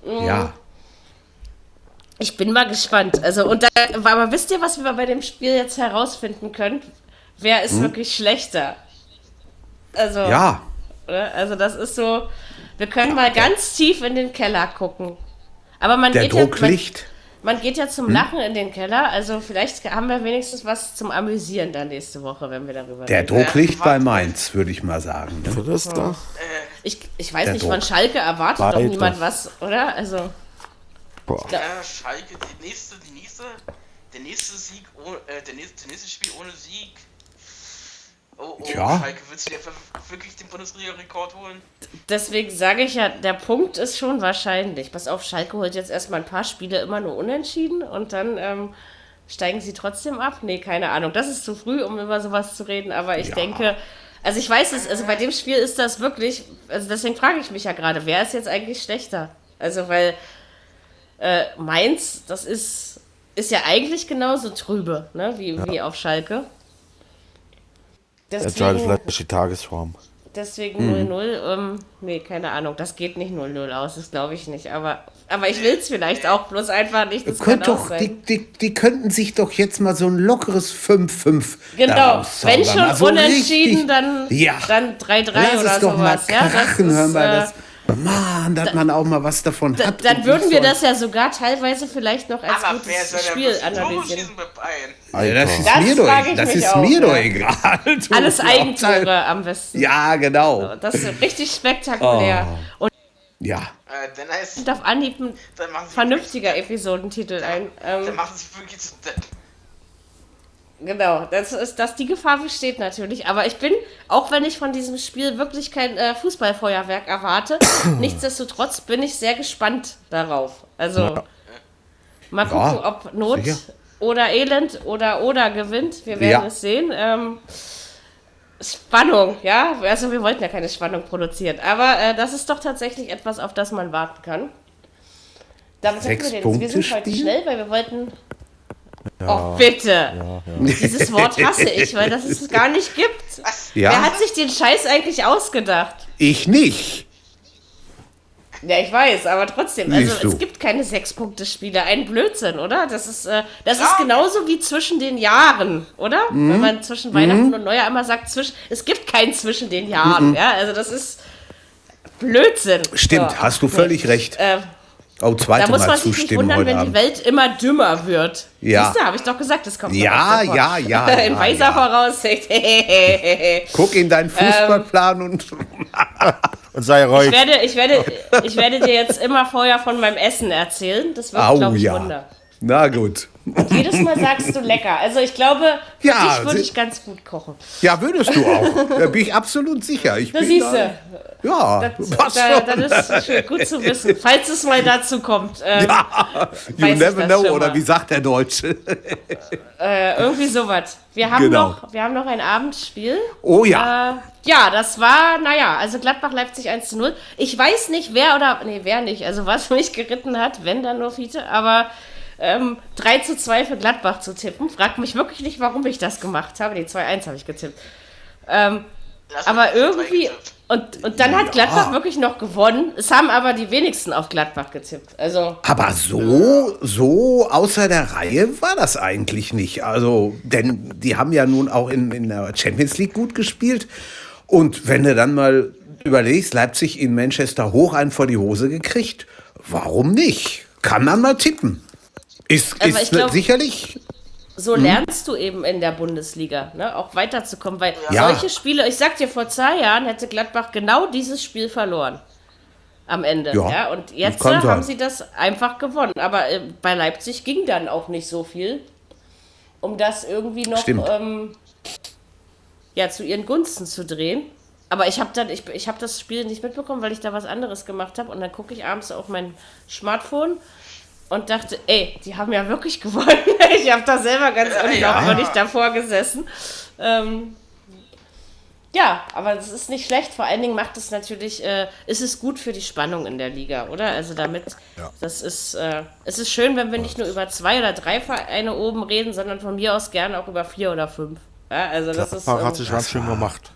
Ja. Ich bin mal gespannt. Also, und da, aber wisst ihr, was wir bei dem Spiel jetzt herausfinden können? Wer ist wirklich schlechter? Also, Hm? Ja. also das ist so, wir können mal ganz tief in den Keller gucken. Aber man Der geht Druck ja, man, liegt. Man geht ja zum Lachen in den Keller. Also vielleicht haben wir wenigstens was zum Amüsieren dann nächste Woche, wenn wir darüber Der reden. Druck liegt bei Mainz, würde ich mal sagen. ne? Für das da? Ich, ich weiß Der nicht, Druck. von Schalke erwartet doch Weiter. niemand was, oder? Also, Boah. Ja, Schalke, die nächste, die nächste, der nächste Sieg, oh, äh, der nächste, der nächste Spiel ohne Sieg. Oh, oh, Tja. Schalke, willst du dir wirklich den Bundesliga-Rekord holen? Deswegen sage ich ja, der Punkt ist schon wahrscheinlich. Pass auf, Schalke holt jetzt erstmal ein paar Spiele immer nur unentschieden und dann ähm, steigen sie trotzdem ab. Nee, keine Ahnung. Das ist zu früh, um über sowas zu reden, aber ich Ja. denke, also ich weiß es, also bei dem Spiel ist das wirklich, also deswegen frage ich mich ja gerade, wer ist jetzt eigentlich schlechter? Also, weil äh, Mainz, das ist, ist ja eigentlich genauso trübe, ne, wie, wie auf Schalke. Entscheidet Deswegen, vielleicht durch die Tagesform. Deswegen 0-0, ähm, nee, keine Ahnung, das geht nicht 0-0 aus, das glaube ich nicht, aber, aber ich will es vielleicht auch, bloß einfach nicht, das Könnt kann auch doch, sein. die, die, die könnten sich doch jetzt mal so ein lockeres 5-5 Genau, daraus wenn schon Mal so unentschieden, richtig- dann, ja. dann 3-3 Lass oder es doch mal sowas. Ja, das krachen, ist, hör mal. äh, Das, Mann, dass man auch mal was davon da, hat. dann und würden wir das ja sogar teilweise vielleicht noch als Aber wer gutes soll denn Spiel analysieren. Ja, das ist Das mir doch, das ist auch, mir doch egal. Du, Alles Eigentore am besten. Ja, genau. Das ist richtig spektakulär. Und Ja. Äh, dann heißt auf Anhieb ein vernünftiger Episodentitel ein. Ähm, Dann machen sie wirklich zu. Genau, das ist, dass die Gefahr besteht natürlich. Aber ich bin, auch wenn ich von diesem Spiel wirklich kein äh, Fußballfeuerwerk erwarte, nichtsdestotrotz bin ich sehr gespannt darauf. Also Ja. mal Ja, gucken, ob Not sicher. oder Elend oder oder gewinnt. Wir werden Ja. es sehen. Ähm, Spannung, ja. Also wir wollten ja keine Spannung produzieren. Aber äh, das ist doch tatsächlich etwas, auf das man warten kann. Damit Sechs wir, den. wir sind heute schnell, weil wir wollten Oh, bitte. Dieses Wort hasse ich, weil das es gar nicht gibt. Ja. Wer hat sich den Scheiß eigentlich ausgedacht? Ich nicht. Ja, ich weiß, aber trotzdem, also Siehst du. es gibt keine Sechs-Punkte-Spiele. Ein Blödsinn, oder? Das ist, äh, das ist genauso wie zwischen den Jahren, oder? Mhm. Wenn man zwischen Weihnachten und Neujahr immer sagt, zwischen, es gibt kein zwischen den Jahren, ja? Also das ist Blödsinn. Stimmt, So. hast du völlig recht. Äh, Oh, da zweite muss Mal man sich nicht wundern, wenn die Abend. Welt immer dümmer wird. Ja. Siehst du, habe ich doch gesagt, das kommt Ja, ja, ja, In ja, weiser ja. Voraussicht. ich Guck in deinen Fußballplan und Und sei ruhig. werde, ich, werde, ich werde dir jetzt immer vorher von meinem Essen erzählen. Das wird, Au glaube ich, ja. Wunder. Na gut. Jedes Mal sagst du lecker. Also ich glaube, für Ja, dich würde ich ganz gut kochen. Ja, würdest du auch. Da bin ich absolut sicher. Ich Da bin siehst da, du. Ja, Das, was da, schon. das ist schön, gut zu wissen. Falls es mal dazu kommt. Ähm, You weiß ich never das know, oder wie sagt der Deutsche? äh, irgendwie sowas. Wir haben, Genau. noch, wir haben noch ein Abendspiel. Oh ja. Äh, ja, das war, naja, also Gladbach-Leipzig 1 zu 0. Ich weiß nicht, wer oder, nee, wer nicht, also was mich geritten hat, wenn dann nur Fiete, aber ähm, 3 zu 2 für Gladbach zu tippen. Frag mich wirklich nicht, warum ich das gemacht habe. Nee, 2-1 habe ich getippt. Ähm, aber irgendwie, und, und dann hat Gladbach wirklich noch gewonnen. Es haben aber die wenigsten auf Gladbach getippt. Also, Aber so, so außer der Reihe war das eigentlich nicht. Also, denn die haben ja nun auch in, in der Champions League gut gespielt. Und wenn du dann mal überlegst, Leipzig in Manchester hoch einen vor die Hose gekriegt, warum nicht? Kann man mal tippen. Ist, Aber ist ich glaub- sicherlich so lernst du eben in der Bundesliga, ne, auch weiterzukommen, weil Ja. solche Spiele, ich sag dir, vor zwei Jahren hätte Gladbach genau dieses Spiel verloren. Am Ende. Ja, Ja, und jetzt äh, haben sein. sie das einfach gewonnen. Aber äh, bei Leipzig ging dann auch nicht so viel, um das irgendwie noch ähm, ja, zu ihren Gunsten zu drehen. Aber ich habe dann, ich, ich habe das Spiel nicht mitbekommen, weil ich da was anderes gemacht habe. Und dann gucke ich abends auf mein Smartphone und dachte, ey, die haben ja wirklich gewonnen. Ich habe da selber ganz unglaubwürdig davor gesessen. Ähm, ja, aber es ist nicht schlecht. Vor allen Dingen macht es natürlich, äh, ist es gut für die Spannung in der Liga, oder? Also damit, das ist, äh, es ist schön, wenn wir nicht nur über zwei oder drei Vereine oben reden, sondern von mir aus gerne auch über vier oder fünf. Ja, also das ist. Gladbach hat sich ganz schön gemacht.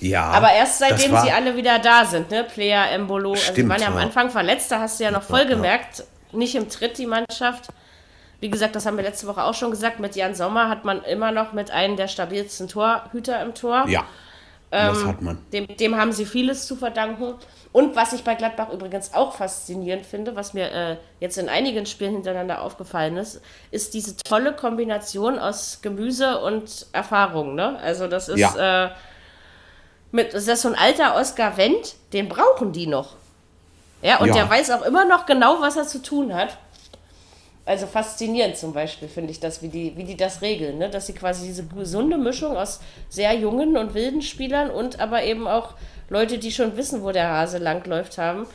ja. aber erst das seitdem war- sie alle wieder da sind, ne? Player, Embolo, also die Stimmt, waren ja am ja. Anfang verletzt, da hast du ja noch voll gemerkt, nicht im Tritt die Mannschaft. Wie gesagt, das haben wir letzte Woche auch schon gesagt, mit Jan Sommer hat man immer noch mit einem der stabilsten Torhüter im Tor. Ja, das hat man. Dem, dem haben sie vieles zu verdanken. Und was ich bei Gladbach übrigens auch faszinierend finde, was mir äh, jetzt in einigen Spielen hintereinander aufgefallen ist, ist diese tolle Kombination aus Gemüse und Erfahrung. Ne? Also das ist, äh, mit, das ist so ein alter Oscar Wendt, den brauchen die noch. Ja, und Ja. der weiß auch immer noch genau, was er zu tun hat. Also faszinierend zum Beispiel finde ich das, wie die, wie die das regeln, ne? dass sie quasi diese gesunde Mischung aus sehr jungen und wilden Spielern und aber eben auch Leute, die schon wissen, wo der Hase langläuft haben.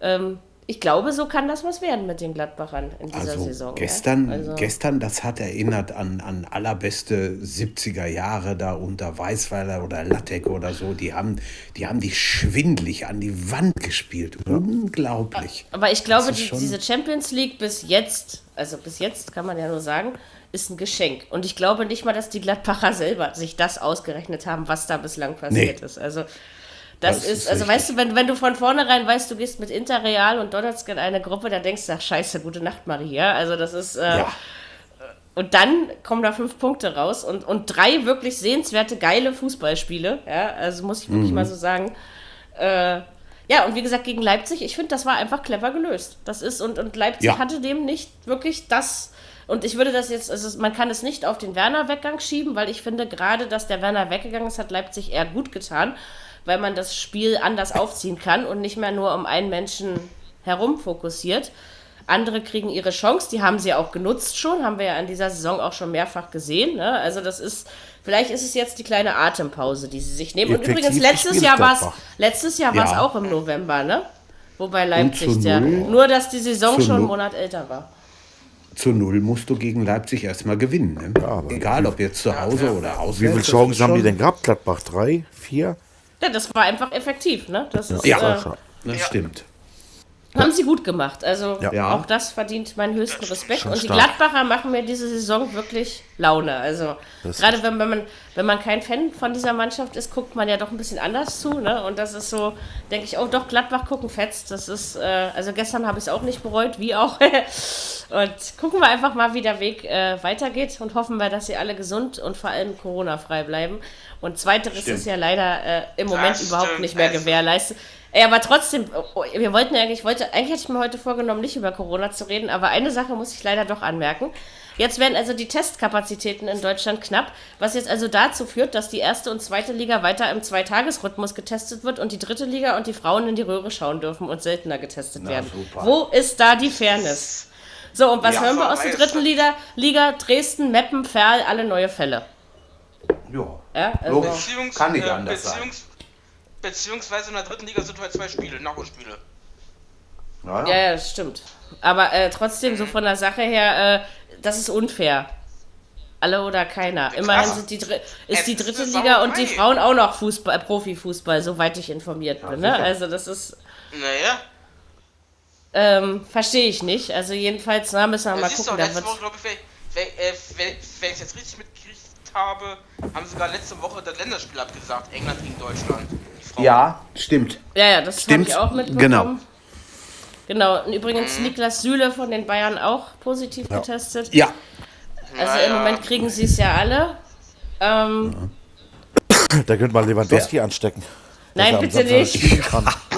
Ähm, ich glaube, so kann das was werden mit den Gladbachern in dieser Also Saison. gestern, ja? also, gestern, das hat erinnert an, an allerbeste 70er Jahre da unter Weißweiler oder Lattek oder so. Die haben, die haben die schwindlig an die Wand gespielt. Unglaublich. Aber ich glaube, die, diese Champions League bis jetzt, also bis jetzt kann man ja nur sagen, ist ein Geschenk. Und ich glaube nicht mal, dass die Gladbacher selber sich das ausgerechnet haben, was da bislang passiert Nee. ist. Also das, Das ist, ist also richtig. weißt du, wenn, wenn du von vornherein weißt, du gehst mit Interreal und Donetsk in eine Gruppe, da denkst du, ach scheiße, gute Nacht, Marie. Ja? Also das ist, äh, Ja. und dann kommen da fünf Punkte raus und, und drei wirklich sehenswerte, geile Fußballspiele. Ja, also muss ich Mhm. wirklich mal so sagen. Äh, ja, und wie gesagt, gegen Leipzig, ich finde, das war einfach clever gelöst. Das ist, und, und Leipzig Ja. hatte dem nicht wirklich das. Und ich würde das jetzt, also man kann es nicht auf den Werner-Weggang schieben, weil ich finde gerade, dass der Werner weggegangen ist, hat Leipzig eher gut getan, weil man das Spiel anders aufziehen kann und nicht mehr nur um einen Menschen herum fokussiert. Andere kriegen ihre Chance, die haben sie auch genutzt schon, haben wir ja in dieser Saison auch schon mehrfach gesehen. Ne? Also das ist, vielleicht ist es jetzt die kleine Atempause, die sie sich nehmen. Und Effektiv übrigens, letztes Jahr war es letztes Jahr Ja. auch im November, ne? Wobei Leipzig der, null. nur dass die Saison schon einen. Monat älter war. Zu null musst du gegen Leipzig erstmal gewinnen. Ne? aber Egal, ob jetzt zu Hause oder auswärts. Wie viele Chancen haben die denn gehabt? Gladbach? Drei? Vier? Ja, das war einfach effektiv, ne? Das ist, Ja. äh. Das stimmt. Haben sie gut gemacht. Also Ja. auch das verdient meinen höchsten Respekt. schon Und die stark. Gladbacher machen mir diese Saison wirklich Laune. Also Das gerade wenn, wenn, man, wenn man kein Fan von dieser Mannschaft ist, guckt man ja doch ein bisschen anders zu. Ne? Und das ist so, denke ich, oh doch, Gladbach gucken fetzt. Das ist, äh, also gestern habe ich es auch nicht bereut, wie auch. und gucken wir einfach mal, wie der Weg äh, weitergeht und hoffen wir, dass sie alle gesund und vor allem Corona-frei bleiben. Und zweiteres ist ja leider äh, im Moment Das überhaupt stimmt, nicht mehr also- gewährleistet. Ey, aber trotzdem, oh, wir wollten ja eigentlich, ich wollte, eigentlich hätte ich mir heute vorgenommen, nicht über Corona zu reden, aber eine Sache muss ich leider doch anmerken. Jetzt werden also die Testkapazitäten in Deutschland knapp, was jetzt also dazu führt, dass die erste und zweite Liga weiter im Zweitagesrhythmus getestet wird und die dritte Liga und die Frauen in die Röhre schauen dürfen und seltener getestet werden. super. Wo ist da die Fairness? So, und was Ja, hören wir aus der dritten Liga? Liga Dresden, Meppen, Ferl, alle neue Fälle. Ja. Ja, also. Beziehungs Kann nicht äh, anders sein. Beziehungs beziehungsweise in der dritten Liga sind halt zwei Spiele, Nachholspiele. Ja, Ja, ja, das stimmt. Aber äh, trotzdem, so von der Sache her, äh, das ist unfair. Alle oder keiner. Immerhin sind die Dr ist Es die ist dritte eine Liga und die. Frauen auch noch Fußball, äh, Profifußball, soweit ich informiert bin. Ne? Also das ist, Naja, ähm, verstehe ich nicht. Also jedenfalls, na, müssen wir mal ist doch gucken. Da letzte Woche, glaube ich, wenn, wenn, äh, wenn, wenn ich es jetzt richtig mitgekriegt habe, haben sie sogar letzte Woche das Länderspiel abgesagt, England gegen Deutschland. Ja stimmt. ja, ja, das habe Stimmt. ich auch mitbekommen. Genau. Genau, und Mhm. übrigens Niklas Süle von den Bayern auch positiv getestet. Ja, Also Ja, im ja. Moment kriegen sie es ja alle. Ähm, Da könnte man Lewandowski anstecken. dass Nein, bitte nicht.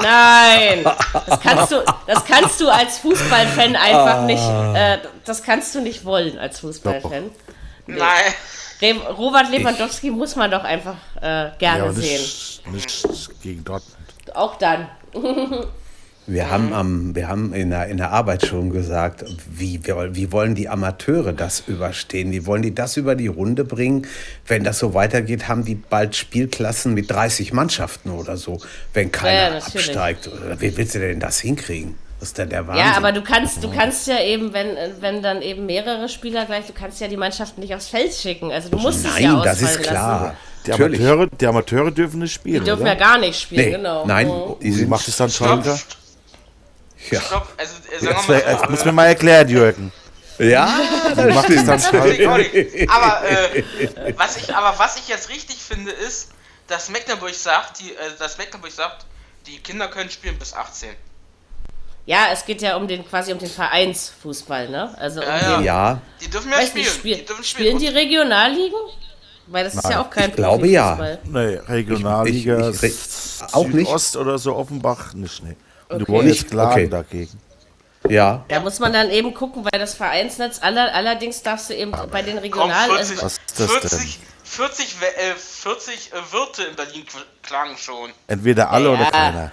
Nein, das kannst du, das kannst du als Fußballfan einfach nicht, äh, das kannst du nicht wollen als Fußballfan. Nein. Re- Robert Lewandowski muss man doch einfach äh, gerne Ja, aber sehen. nicht, nicht gegen Dortmund. Auch dann. wir haben, am, wir haben in, der, in der Arbeit schon gesagt, wie, wir- wie wollen die Amateure das überstehen? Wie wollen die das über die Runde bringen? Wenn das so weitergeht, haben die bald Spielklassen mit 30 Mannschaften oder so, wenn keiner Ja, absteigt. Wie willst du denn das hinkriegen? Das ist denn der Wahnsinn. Ja, aber du kannst, du kannst ja eben, wenn, wenn dann eben mehrere Spieler gleich, du kannst ja die Mannschaften nicht aufs Feld schicken. Also du musst es ja Nein, ausfallen das ist lassen. klar. Die. Amateure, die Amateure dürfen nicht spielen. Die dürfen oder? ja gar nicht spielen, Nee, genau. nein, die Wie sind, macht es dann Stopp, Schalke? ja. stopp. Also, äh, sagen wir mal muss mir mal erklären, Jürgen. ja, Wie macht es dann Schalke? Aber, äh, was ich, aber was ich jetzt richtig finde, ist, dass Mecklenburg sagt, die, äh, dass Mecklenburg sagt, die Kinder können spielen bis 18. Ja, es geht ja um den quasi um den Vereinsfußball, ne? Also um Ja, ja. den, ja, Die dürfen ja spielen. nicht, spiel, die dürfen spielen die Und- Regionalligen? Weil das ist ja auch kein ich glaube ja. Nee, Regionalliga Ich- ich- ich- auch nicht. Südost oder so Offenbach nicht, nee. Und Okay. die jetzt Nicht? klagen Okay. dagegen. ja. Da muss man dann eben gucken, weil das Vereinsnetz, aller, allerdings darfst du eben bei den Regional... 40, also, Was ist das 40, 40, We- äh, 40 äh, Wirte in Berlin kl- klagen schon. Entweder alle Ja. oder keiner.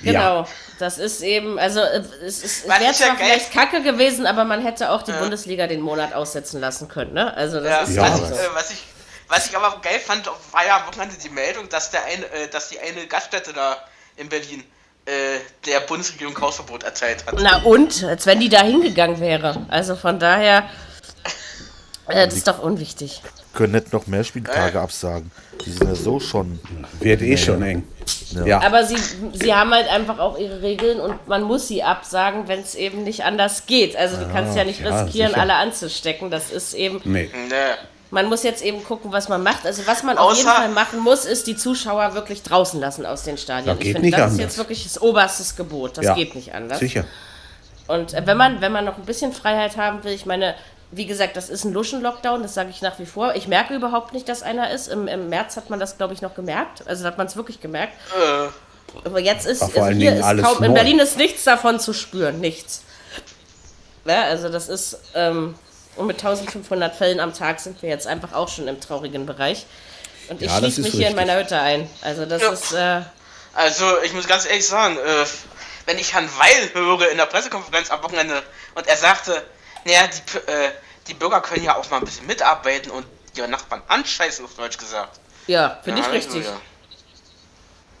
Genau, das ist eben, also äh, es, ist- es Was wäre ja zwar vielleicht kacke gewesen, aber man hätte auch die Bundesliga den Monat aussetzen lassen können, ne? Also das Ja, ist Ja, was, so. ich, äh, was, ich, was ich aber geil fand, war ja am Wochenende die Meldung, dass, der eine, äh, dass die eine Gaststätte da in Berlin äh, der Bundesregierung Hausverbot erteilt hat. Na und, als wenn die da hingegangen wäre. Also von daher, äh, das ist doch unwichtig. Können nicht noch mehr Spieltage absagen. Die sind ja so schon. Wird eh schon eng. Ja. Aber sie, sie haben halt einfach auch ihre Regeln und man muss sie absagen, wenn es eben nicht anders geht. Also du kannst ja nicht ja, riskieren, sicher. alle anzustecken. Das ist eben, Nee. Nee. man muss jetzt eben gucken, was man macht. Also was man auf Außer- jeden Fall machen muss, ist die Zuschauer wirklich draußen lassen aus den Stadien. Das ich geht finde, nicht das ist jetzt wirklich das oberstes Gebot. Das Ja. geht nicht anders. Sicher. Und äh, wenn man, wenn man noch ein bisschen Freiheit haben will, ich meine, wie gesagt, das ist ein Luschen-Lockdown, das sage ich nach wie vor. Ich merke überhaupt nicht, dass einer ist. Im, im März hat man das, glaube ich, noch gemerkt. Also hat man es wirklich gemerkt. Äh, Aber jetzt ist, vor also hier ist alles kaum, in. Berlin ist nichts davon zu spüren, nichts. Ja, also das ist, ähm, und mit 1500 Fällen am Tag sind wir jetzt einfach auch schon im traurigen Bereich. Und ich Ja, schließe mich ist hier in richtig. meiner Hütte ein. Also das Ja. ist, äh, also, ich muss ganz ehrlich sagen, äh, wenn ich Herrn Weil höre in der Pressekonferenz am Wochenende und er sagte, naja, die, äh, die Bürger können ja auch mal ein bisschen mitarbeiten und ihre Nachbarn anscheißen, auf Deutsch gesagt. ja, finde ich Ja, richtig. ja.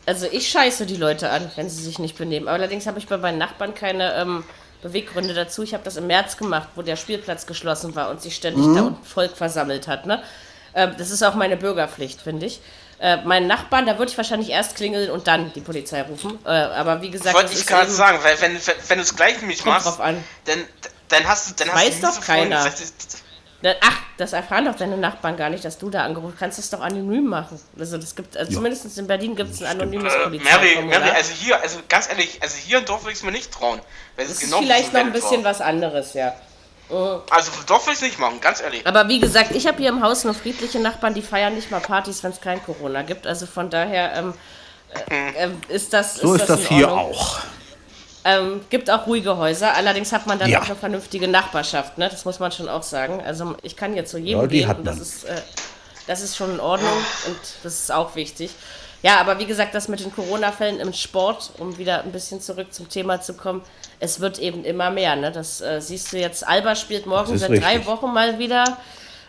Also ich scheiße die Leute an, wenn sie sich nicht benehmen. Allerdings habe ich bei meinen Nachbarn keine ähm, Beweggründe dazu. Ich habe das im März gemacht, wo der Spielplatz geschlossen war und sich ständig da unten Volk versammelt hat. Ne? Ähm, das ist auch meine Bürgerpflicht, finde ich. Äh, meinen Nachbarn, da würde ich wahrscheinlich erst klingeln und dann die Polizei rufen. Äh, aber wie gesagt, Wollte ich gerade sagen, weil wenn, wenn, wenn du es gleich mit Kommt machst, drauf an. dann, dann hast du dann hast Weiß du doch keiner. das Ach, das erfahren doch deine Nachbarn gar nicht, dass du da angerufen hast. Du kannst es doch anonym machen. Also das gibt, also zumindest in Berlin gibt es ein anonymes Äh, Mary, Polizeiformular. Mary, also hier, also ganz ehrlich, also hier im Dorf würde ich es mir nicht trauen. Weil es das ist genau vielleicht noch ein bisschen was anderes, ja. Also im Dorf würde ich es nicht machen, ganz ehrlich. Aber wie gesagt, ich habe hier im Haus nur friedliche Nachbarn, die feiern nicht mal Partys, wenn es kein Corona gibt. Also von daher ähm, äh, ähm, ist das So ist das in hier Ordnung. auch. Ähm, gibt auch ruhige Häuser, allerdings hat man dann Ja. auch eine vernünftige Nachbarschaft, ne? Das muss man schon auch sagen. Also ich kann jetzt zu jedem Ja, gehen und das ist, äh, das ist schon in Ordnung und das ist auch wichtig. Ja, aber wie gesagt, das mit den Corona-Fällen im Sport, um wieder ein bisschen zurück zum Thema zu kommen, es wird eben immer mehr. Ne? Das äh, siehst du jetzt, Alba spielt morgen seit drei richtig. Wochen mal wieder,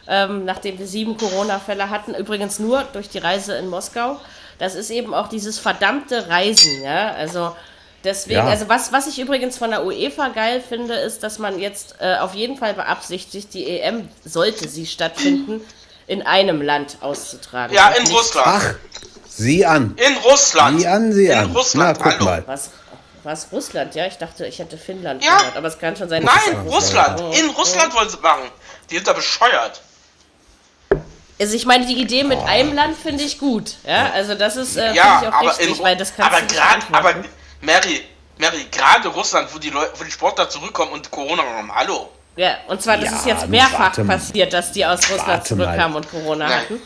ähm, nachdem wir sieben Corona-Fälle hatten. Übrigens nur durch die Reise in Moskau. Das ist eben auch dieses verdammte Reisen. Ja? Also deswegen, Ja. also was, was ich übrigens von der UEFA geil finde, ist, dass man jetzt äh, auf jeden Fall beabsichtigt, die EM, sollte sie stattfinden, in einem Land auszutragen. Ja, in Russland. Ach, sieh an. In Russland. Sieh an, sieh in an. Russland, Na, guck hallo. mal. Was? Was Russland? Ja, ich dachte, ich hätte Finnland Ja. gehört, aber es kann schon sein. dass es Nein, Russland. Oh, In oh. Russland wollen sie machen. Die sind da bescheuert. Also ich meine, die Idee mit einem Land finde ich gut. Ja, also das ist äh, Ja, finde ich auch aber richtig, in weil das kannst aber du nicht aber. Mary, Mary, gerade Russland, wo die Leute, wo die Sportler zurückkommen und Corona haben, hallo. Ja, und zwar, das Ja, ist jetzt mehrfach passiert, dass die aus Russland zurückkamen und Corona Nein. hatten.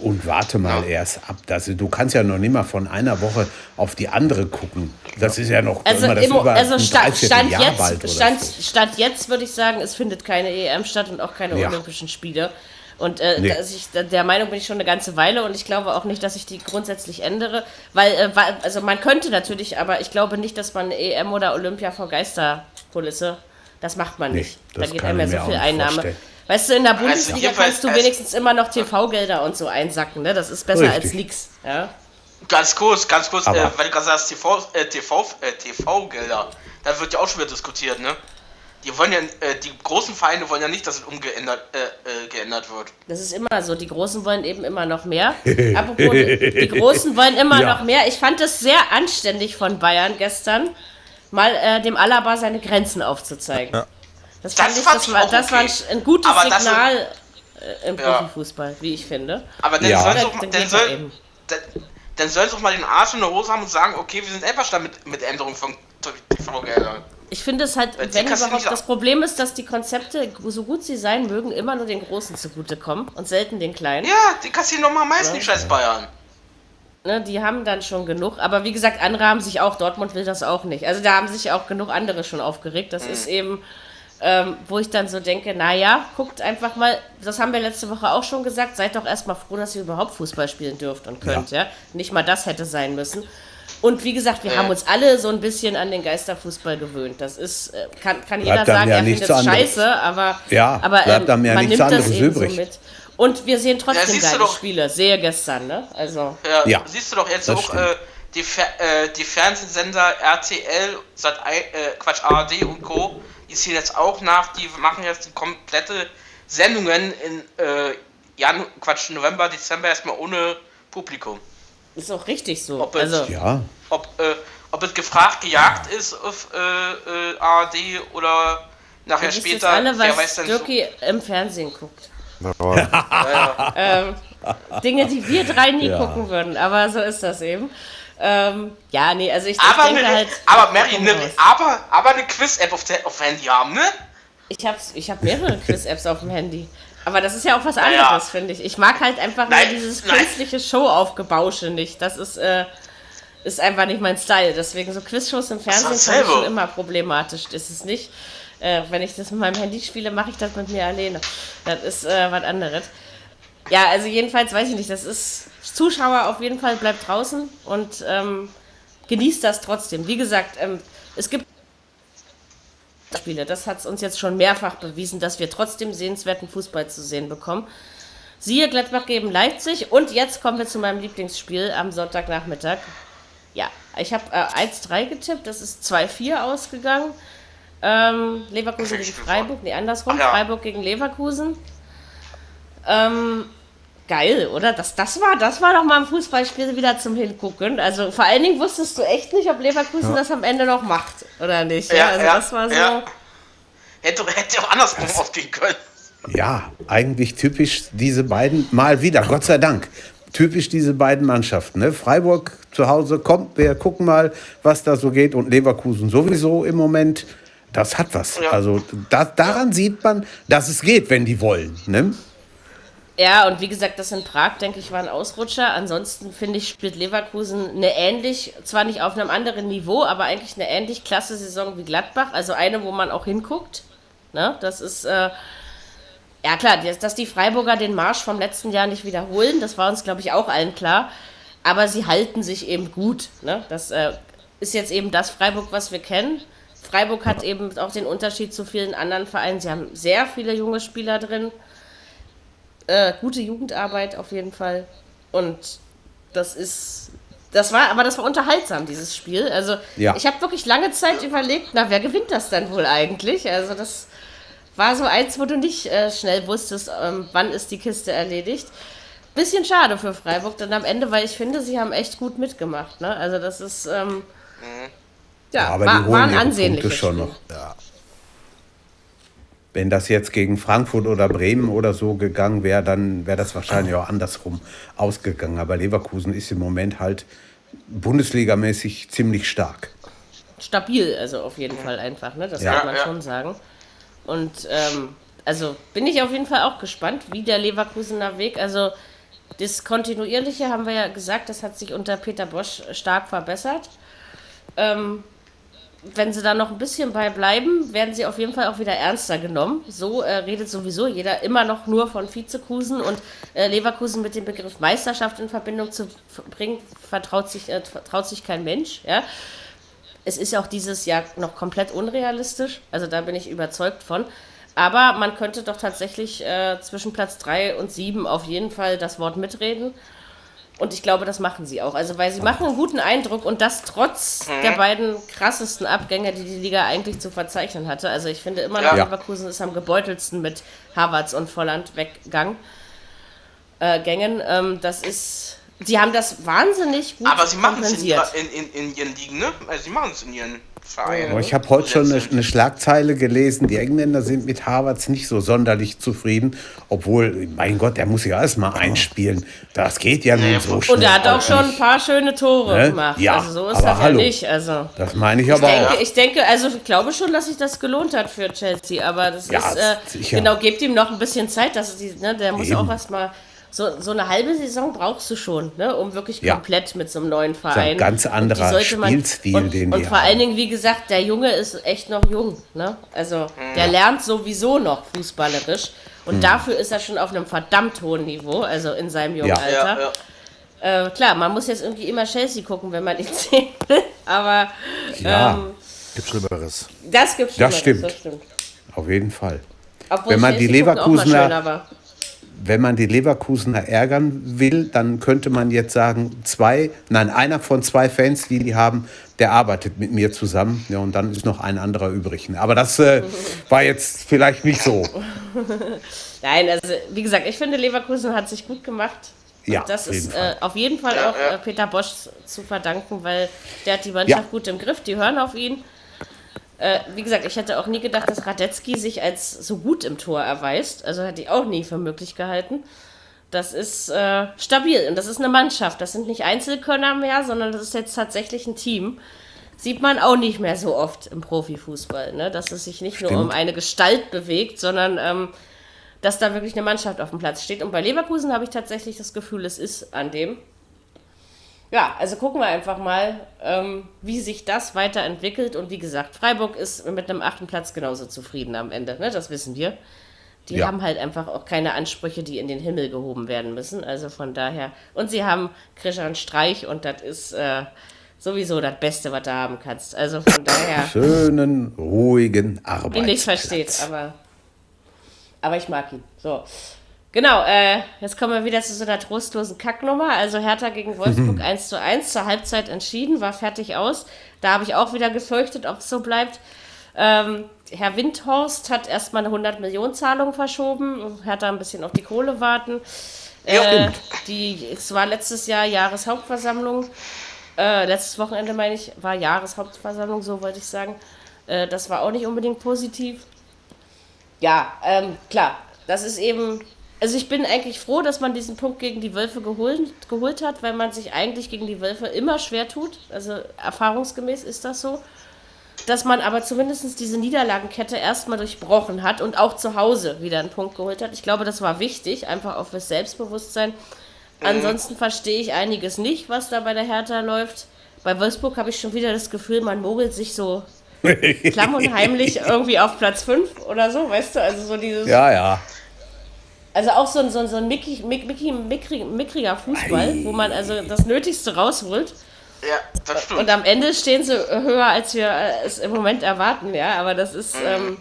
Und warte mal erst ab. Das, du kannst ja noch nicht mal von einer Woche auf die andere gucken. Das ist ja noch Also, immer das im, über also ein stand, stand, bald jetzt, oder stand, so. stand jetzt würde ich sagen, es findet keine EM statt und auch keine Ja. Olympischen Spiele. Und äh, Nee. dass ich, der Meinung bin ich schon eine ganze Weile und ich glaube auch nicht, dass ich die grundsätzlich ändere, weil, äh, weil also man könnte natürlich, aber ich glaube nicht, dass man EM oder Olympia vor Geisterkulisse, das macht man Nee, nicht. da geht einem ja so viel Einnahme. vorstellen. Weißt du, in der Bundesliga jedenfalls- kannst du also- wenigstens immer noch TV-Gelder und so einsacken, ne? Das ist besser als Richtig. nix. Ja? Ganz kurz, ganz kurz, äh, weil du gerade sagst, TV, äh, TV, äh, TV-Gelder, da wird ja auch schon wieder diskutiert, ne? Die wollen ja, äh, die großen Vereine wollen ja nicht, dass es umgeändert äh, äh, geändert wird. Das ist immer so. Die Großen wollen eben immer noch mehr. Apropos, die, die Großen wollen immer Ja. noch mehr. Ich fand es sehr anständig von Bayern gestern, mal äh, dem Alaba seine Grenzen aufzuzeigen. Das fand Das ich, fand das ich war, auch das war ein, okay. ein gutes Aber Signal äh, im Ja. Profifußball, wie ich finde. Aber dann Ja. soll, sie auch mal den Arsch in der Hose haben und sagen, okay, wir sind einverstanden mit, mit Änderung von TV-Geldern. Ich finde es halt, Weil wenn überhaupt, das Problem ist, dass die Konzepte, so gut sie sein mögen, immer nur den Großen zugutekommen und selten den Kleinen. Ja, die kassieren mal am meisten, die scheiß Bayern. Ne, die haben dann schon genug. Aber wie gesagt, andere haben sich auch, Dortmund will das auch nicht. Also da haben sich auch genug andere schon aufgeregt. Das ist eben, ähm, wo ich dann so denke, naja, guckt einfach mal, das haben wir letzte Woche auch schon gesagt, seid doch erstmal froh, dass ihr überhaupt Fußball spielen dürft und könnt, ja. Nicht mal das hätte sein müssen. Und wie gesagt, wir haben uns alle so ein bisschen an den Geisterfußball gewöhnt. Das ist, äh, kann, kann jeder sagen, ja er findet es scheiße, aber, Ja, aber ähm, bleibt dann ja man nichts nimmt das anderes eben so übrig. mit. Und wir sehen Ja, trotzdem du geile doch. Spiele. Sehe gestern, ne? Also. Ja, Ja, siehst du doch jetzt auch äh, die, Fer äh, die Fernsehsender RTL, Sat äh, Quatsch, ARD und Co. Die ziehen jetzt auch nach, die machen jetzt die komplette Sendungen in äh, Jan Quatsch, November, Dezember erstmal ohne Publikum. Ist auch richtig so. Ob es- also, Ja, Ob, äh, ob es gefragt gejagt ist auf äh, äh, ARD oder nachher wisst jetzt später, alle, wer was weiß denn so. Im Fernsehen guckt. Aber ähm, Dinge, die wir drei nie Ja. gucken würden, aber so ist das eben. Ähm, ja, nee, also ich, Aber, ich denke eine, halt. aber Mary, ne, aber, aber eine Quiz-App auf, der- auf Handy haben, ne? Ich habe ich hab mehrere Quiz-Apps auf dem Handy. Aber das ist ja auch was Naja. anderes, finde ich. Ich mag halt einfach Nein, nur dieses nein. künstliche Show-Aufgebausche nicht. Das ist, äh, ist einfach nicht mein Style. Deswegen so Quizshows im Fernsehen fand ich schon immer problematisch. Das ist nicht. Äh, wenn ich das mit meinem Handy spiele, mache ich das mit mir alleine. Das ist äh, was anderes. Ja, also jedenfalls weiß ich nicht. Das ist Zuschauer auf jeden Fall bleibt draußen und ähm, genießt das trotzdem. Wie gesagt, ähm, es gibt Spiele. Das hat es uns jetzt schon mehrfach bewiesen, dass wir trotzdem sehenswerten Fußball zu sehen bekommen. Siehe Gladbach gegen Leipzig und jetzt kommen wir zu meinem Lieblingsspiel am Sonntagnachmittag. Ja, ich habe äh, 1-3 getippt, das ist 2-4 ausgegangen. Ähm, Leverkusen gegen? Freiburg, nee, andersrum, ja. Freiburg gegen Leverkusen. Ähm, geil, oder? Das, das, war, das war doch mal ein Fußballspiel wieder zum Hingucken. Also vor allen Dingen wusstest du echt nicht, ob Leverkusen ja. das am Ende noch macht oder nicht. Ja, ja also das war so. Hätte, hätte auch andersrum ausgehen können. Ja, eigentlich typisch diese beiden, mal wieder, Gott sei Dank. Typisch diese beiden Mannschaften. Ne? Freiburg zu Hause kommt, wir gucken mal, was da so geht. Und Leverkusen sowieso im Moment, das hat was. Ja. Also da, daran sieht man, dass es geht, wenn die wollen. Ne? Ja, und wie gesagt, das in Prag, denke ich, war ein Ausrutscher. Ansonsten finde ich, spielt Leverkusen eine ähnlich, zwar nicht auf einem anderen Niveau, aber eigentlich eine ähnlich klasse Saison wie Gladbach. Also eine, wo man auch hinguckt. Ne? Das ist, äh, ja klar, dass die Freiburger den Marsch vom letzten Jahr nicht wiederholen, das war uns, glaube ich, auch allen klar. Aber sie halten sich eben gut. Ne? Das äh, ist jetzt eben das Freiburg, was wir kennen. Freiburg hat eben auch den Unterschied zu vielen anderen Vereinen. Sie haben sehr viele junge Spieler drin äh, gute Jugendarbeit auf jeden Fall. Und das ist. Das war, aber das war unterhaltsam, dieses Spiel. Also, ja. ich habe wirklich lange Zeit überlegt, na, wer gewinnt das dann wohl eigentlich? Also, das war so eins, wo du nicht äh, schnell wusstest, ähm, wann ist die Kiste erledigt. Bisschen schade für Freiburg dann am Ende, weil ich finde, sie haben echt gut mitgemacht. Ne? Also, das ist. Ähm, mhm. ja, ja, aber war, die war ein ansehnliches schon Spiel. noch. Ja. Wenn das jetzt gegen Frankfurt oder Bremen oder so gegangen wäre, dann wäre das wahrscheinlich auch andersrum ausgegangen. Aber Leverkusen ist im Moment halt bundesligamäßig ziemlich stark. Stabil, also auf jeden Fall einfach, ne? das ja. kann man ja. schon sagen. Und ähm, also bin ich auf jeden Fall auch gespannt, wie der Leverkusener Weg, also das Kontinuierliche haben wir ja gesagt, das hat sich unter Peter Bosch stark verbessert. Ähm, wenn sie da noch ein bisschen bei bleiben, werden sie auf jeden Fall auch wieder ernster genommen. So äh, redet sowieso jeder immer noch nur von Vizekusen und äh, Leverkusen mit dem Begriff Meisterschaft in Verbindung zu bringen, vertraut sich, äh, traut sich kein Mensch. Ja? Es ist auch dieses Jahr noch komplett unrealistisch, also da bin ich überzeugt von. Aber man könnte doch tatsächlich äh, zwischen Platz 3 und 7 auf jeden Fall das Wort mitreden. Und ich glaube, das machen sie auch. Also, weil sie machen einen guten Eindruck und das trotz mhm. der beiden krassesten Abgänge, die die Liga eigentlich zu verzeichnen hatte. Also, ich finde immer noch, ja. Leverkusen ist am gebeutelsten mit Havertz und Volland weggang, äh, Gängen. Ähm, das ist. Sie haben das wahnsinnig gut Aber sie machen es in, in, in, in, ihren Ligen, ne? Also, sie machen es in ihren Verein. Oh, ich habe heute schon eine, eine, Schlagzeile gelesen, die Engländer sind mit Harvards nicht so sonderlich zufrieden, obwohl, mein Gott, der muss ja alles mal einspielen. Das geht ja nun so schnell. Und er hat auch schon ein paar schöne Tore ne? gemacht. Ja, also so ist das hallo. ja nicht. Also, das meine ich aber ich denke, auch. Ich denke, also ich glaube schon, dass sich das gelohnt hat für Chelsea, aber das ja, ist, äh, genau, gebt ihm noch ein bisschen Zeit, dass die, ne, der muss Eben. auch erstmal so, so eine halbe Saison brauchst du schon, ne, um wirklich ja. komplett mit so einem neuen Verein. ein ganz anderer Spielstil, man, und, den und, und vor haben. allen Dingen, wie gesagt, der Junge ist echt noch jung. Ne? Also der lernt sowieso noch fußballerisch. Und hm. dafür ist er schon auf einem verdammt hohen Niveau, also in seinem jungen ja. Alter. Ja, ja. Äh, klar, man muss jetzt irgendwie immer Chelsea gucken, wenn man ihn sehen will. Aber ja. ähm, gibt Schlimmeres. Das gibt Schlimmeres, das stimmt. Das stimmt. Auf jeden Fall. Obwohl wenn man Chelsea die Leverkusener wenn man die Leverkusener ärgern will, dann könnte man jetzt sagen, zwei, nein, einer von zwei Fans, die die haben, der arbeitet mit mir zusammen. Ja, und dann ist noch ein anderer übrig. Aber das äh, war jetzt vielleicht nicht so. Nein, also wie gesagt, ich finde, Leverkusen hat sich gut gemacht. Ja, das ist äh, auf jeden Fall auch äh, Peter Bosch zu verdanken, weil der hat die Mannschaft ja. gut im Griff, die hören auf ihn. Äh, wie gesagt, ich hätte auch nie gedacht, dass Radetzky sich als so gut im Tor erweist. Also hätte ich auch nie für möglich gehalten. Das ist äh, stabil und das ist eine Mannschaft. Das sind nicht Einzelkönner mehr, sondern das ist jetzt tatsächlich ein Team. Sieht man auch nicht mehr so oft im Profifußball, ne? dass es sich nicht Stimmt. nur um eine Gestalt bewegt, sondern ähm, dass da wirklich eine Mannschaft auf dem Platz steht. Und bei Leverkusen habe ich tatsächlich das Gefühl, es ist an dem ja, also gucken wir einfach mal, ähm, wie sich das weiterentwickelt. Und wie gesagt, Freiburg ist mit einem achten Platz genauso zufrieden am Ende, ne? das wissen wir. Die ja. haben halt einfach auch keine Ansprüche, die in den Himmel gehoben werden müssen. Also von daher. Und sie haben Christian Streich und das ist äh, sowieso das Beste, was du haben kannst. Also von daher. Schönen, ruhigen Arbeitsplatz. Den nicht versteht, aber, aber ich mag ihn. So. Genau, äh, jetzt kommen wir wieder zu so einer trostlosen Kacknummer. Also Hertha gegen Wolfsburg 1 zu 1, zur Halbzeit entschieden, war fertig aus. Da habe ich auch wieder gefürchtet, ob es so bleibt. Ähm, Herr Windhorst hat erstmal eine 100 Millionen Zahlung verschoben. Hertha ein bisschen auf die Kohle warten. Äh, die, es war letztes Jahr Jahreshauptversammlung. Äh, letztes Wochenende, meine ich, war Jahreshauptversammlung, so wollte ich sagen. Äh, das war auch nicht unbedingt positiv. Ja, ähm, klar, das ist eben. Also ich bin eigentlich froh, dass man diesen Punkt gegen die Wölfe geholt, geholt hat, weil man sich eigentlich gegen die Wölfe immer schwer tut. Also erfahrungsgemäß ist das so. Dass man aber zumindest diese Niederlagenkette erstmal durchbrochen hat und auch zu Hause wieder einen Punkt geholt hat. Ich glaube, das war wichtig, einfach auch fürs Selbstbewusstsein. Ansonsten verstehe ich einiges nicht, was da bei der Hertha läuft. Bei Wolfsburg habe ich schon wieder das Gefühl, man mogelt sich so klamm und heimlich irgendwie auf Platz 5 oder so, weißt du? Also so dieses. Ja, ja. Also auch so ein, so ein, so ein mickrig, mick, mickrig, mickrig, mickriger Fußball, wo man also das Nötigste rausholt. Ja, das stimmt. Und am Ende stehen sie höher, als wir es im Moment erwarten, ja. Aber das ist. Ähm,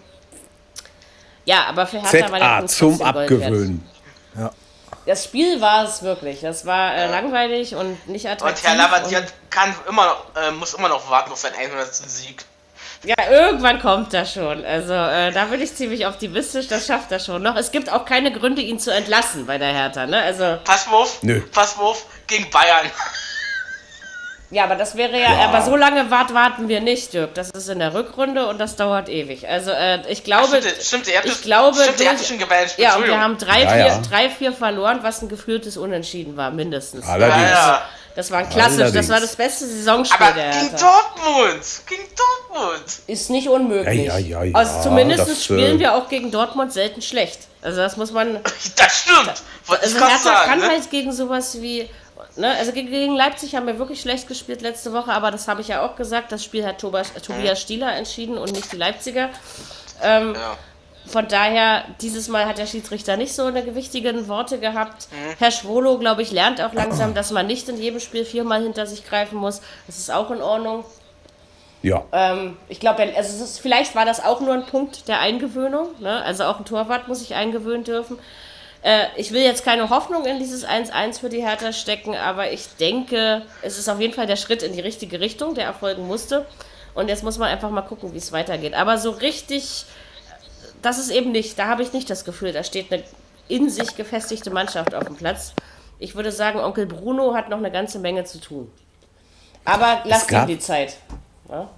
ja, aber für Hertha war der ZA Punkt zum. Abgewöhnen. Das Spiel war es wirklich. Das war äh, langweilig und nicht attraktiv. Und Herr Lavadier kann immer noch, äh, muss immer noch warten auf seinen 100. Sieg. Ja, irgendwann kommt das schon. Also äh, da bin ich ziemlich optimistisch, das schafft er schon noch. Es gibt auch keine Gründe, ihn zu entlassen bei der Hertha, ne? Also, Pass mal auf, Nö. pass mal auf, gegen Bayern. ja, aber das wäre ja, aber so lange wart, warten wir nicht, Dirk. Das ist in der Rückrunde und das dauert ewig. Also äh, ich glaube, Stimmt, stimmt, ihr habt ich das- glaube, stimmt, ihr habt durch- schon gewählt. ja, und wir haben drei, Ja, vier, ja. drei, vier verloren, was ein gefühltes Unentschieden war, mindestens. Allerdings. Ja, ja. Das war ein klassisch, das Allerdings. war das beste Saisonspiel Aber der gegen. Dortmund! Gegen Dortmund! Ist nicht unmöglich. Ja, ja, ja, ja, also zumindest das, spielen äh, wir auch gegen Dortmund selten schlecht. Also das muss man. Das stimmt! Also Hertha sagen, kann ne? halt gegen sowas wie. Ne, also gegen, gegen Leipzig haben wir wirklich schlecht gespielt letzte Woche, aber das habe ich ja auch gesagt. Das Spiel hat Tobias, Tobias Stieler entschieden und nicht die Leipziger. Ähm, Ja. Von daher, dieses Mal hat der Schiedsrichter nicht so eine gewichtigen Worte gehabt. Herr Schwolo, glaube ich, lernt auch langsam, dass man nicht in jedem Spiel viermal hinter sich greifen muss. Das ist auch in Ordnung. Ja. Ähm, ich glaube, also ist, vielleicht war das auch nur ein Punkt der Eingewöhnung. Ne? Also auch ein Torwart muss sich eingewöhnen dürfen. Äh, ich will jetzt keine Hoffnung in dieses 1-1 für die Hertha stecken, aber ich denke, es ist auf jeden Fall der Schritt in die richtige Richtung, der erfolgen musste. Und jetzt muss man einfach mal gucken, wie es weitergeht. Aber so richtig, das ist eben nicht, da habe ich nicht das Gefühl, da steht eine in sich gefestigte Mannschaft auf dem Platz. Ich würde sagen, Onkel Bruno hat noch eine ganze Menge zu tun. Aber lasst ihm die Zeit.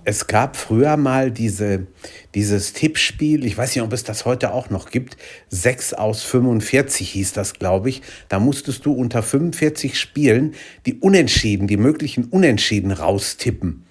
Es gab früher mal diese, dieses Tippspiel, ich weiß nicht, ob es das heute auch noch gibt, 6 aus 45 hieß das, glaube ich. Da musstest du unter 45 Spielen die Unentschieden, die möglichen Unentschieden raustippen.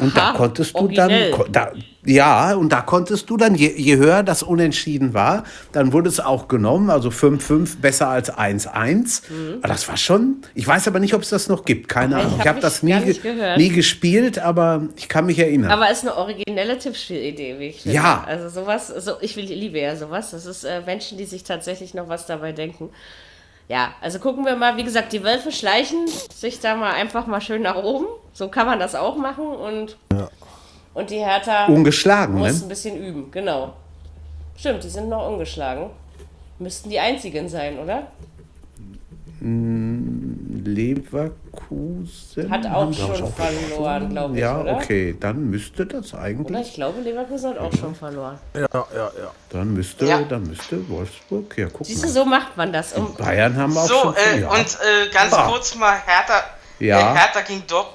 Und da Aha, konntest du originell. dann, da, ja, und da konntest du dann, je, je höher das Unentschieden war, dann wurde es auch genommen, also 5-5 besser als 1-1. Aber Das war schon, ich weiß aber nicht, ob es das noch gibt, keine Mhm. Ich Ahnung. hab Ich habe mich das nie, nie gespielt, aber ich kann mich erinnern. Aber ist eine originelle Tippspielidee, wie ich finde. Ja. Also sowas, so, ich will, liebe ja sowas. Das ist äh, Menschen, die sich tatsächlich noch was dabei denken. Ja, also gucken wir mal, wie gesagt, die Wölfe schleichen sich da mal einfach mal schön nach oben. So kann man das auch machen und, und die Hertha Ungeschlagen, muss ne? ein bisschen üben, genau. Stimmt, die sind noch ungeschlagen. Müssten die einzigen sein, oder? Leverkusen. Hat auch schon verloren, glaube ich, Ja, oder? okay, dann müsste das Oder eigentlich, ich glaube, Leverkusen hat auch schon verloren. Ja, ja, ja. dann müsste, Ja. dann müsste Wolfsburg, ja, guck Siehst du, mal. so macht man das. Um, Bayern haben auch So, schon äh, ja. und äh, ganz Ah. kurz mal Hertha, Ja. äh, Hertha, gegen Dort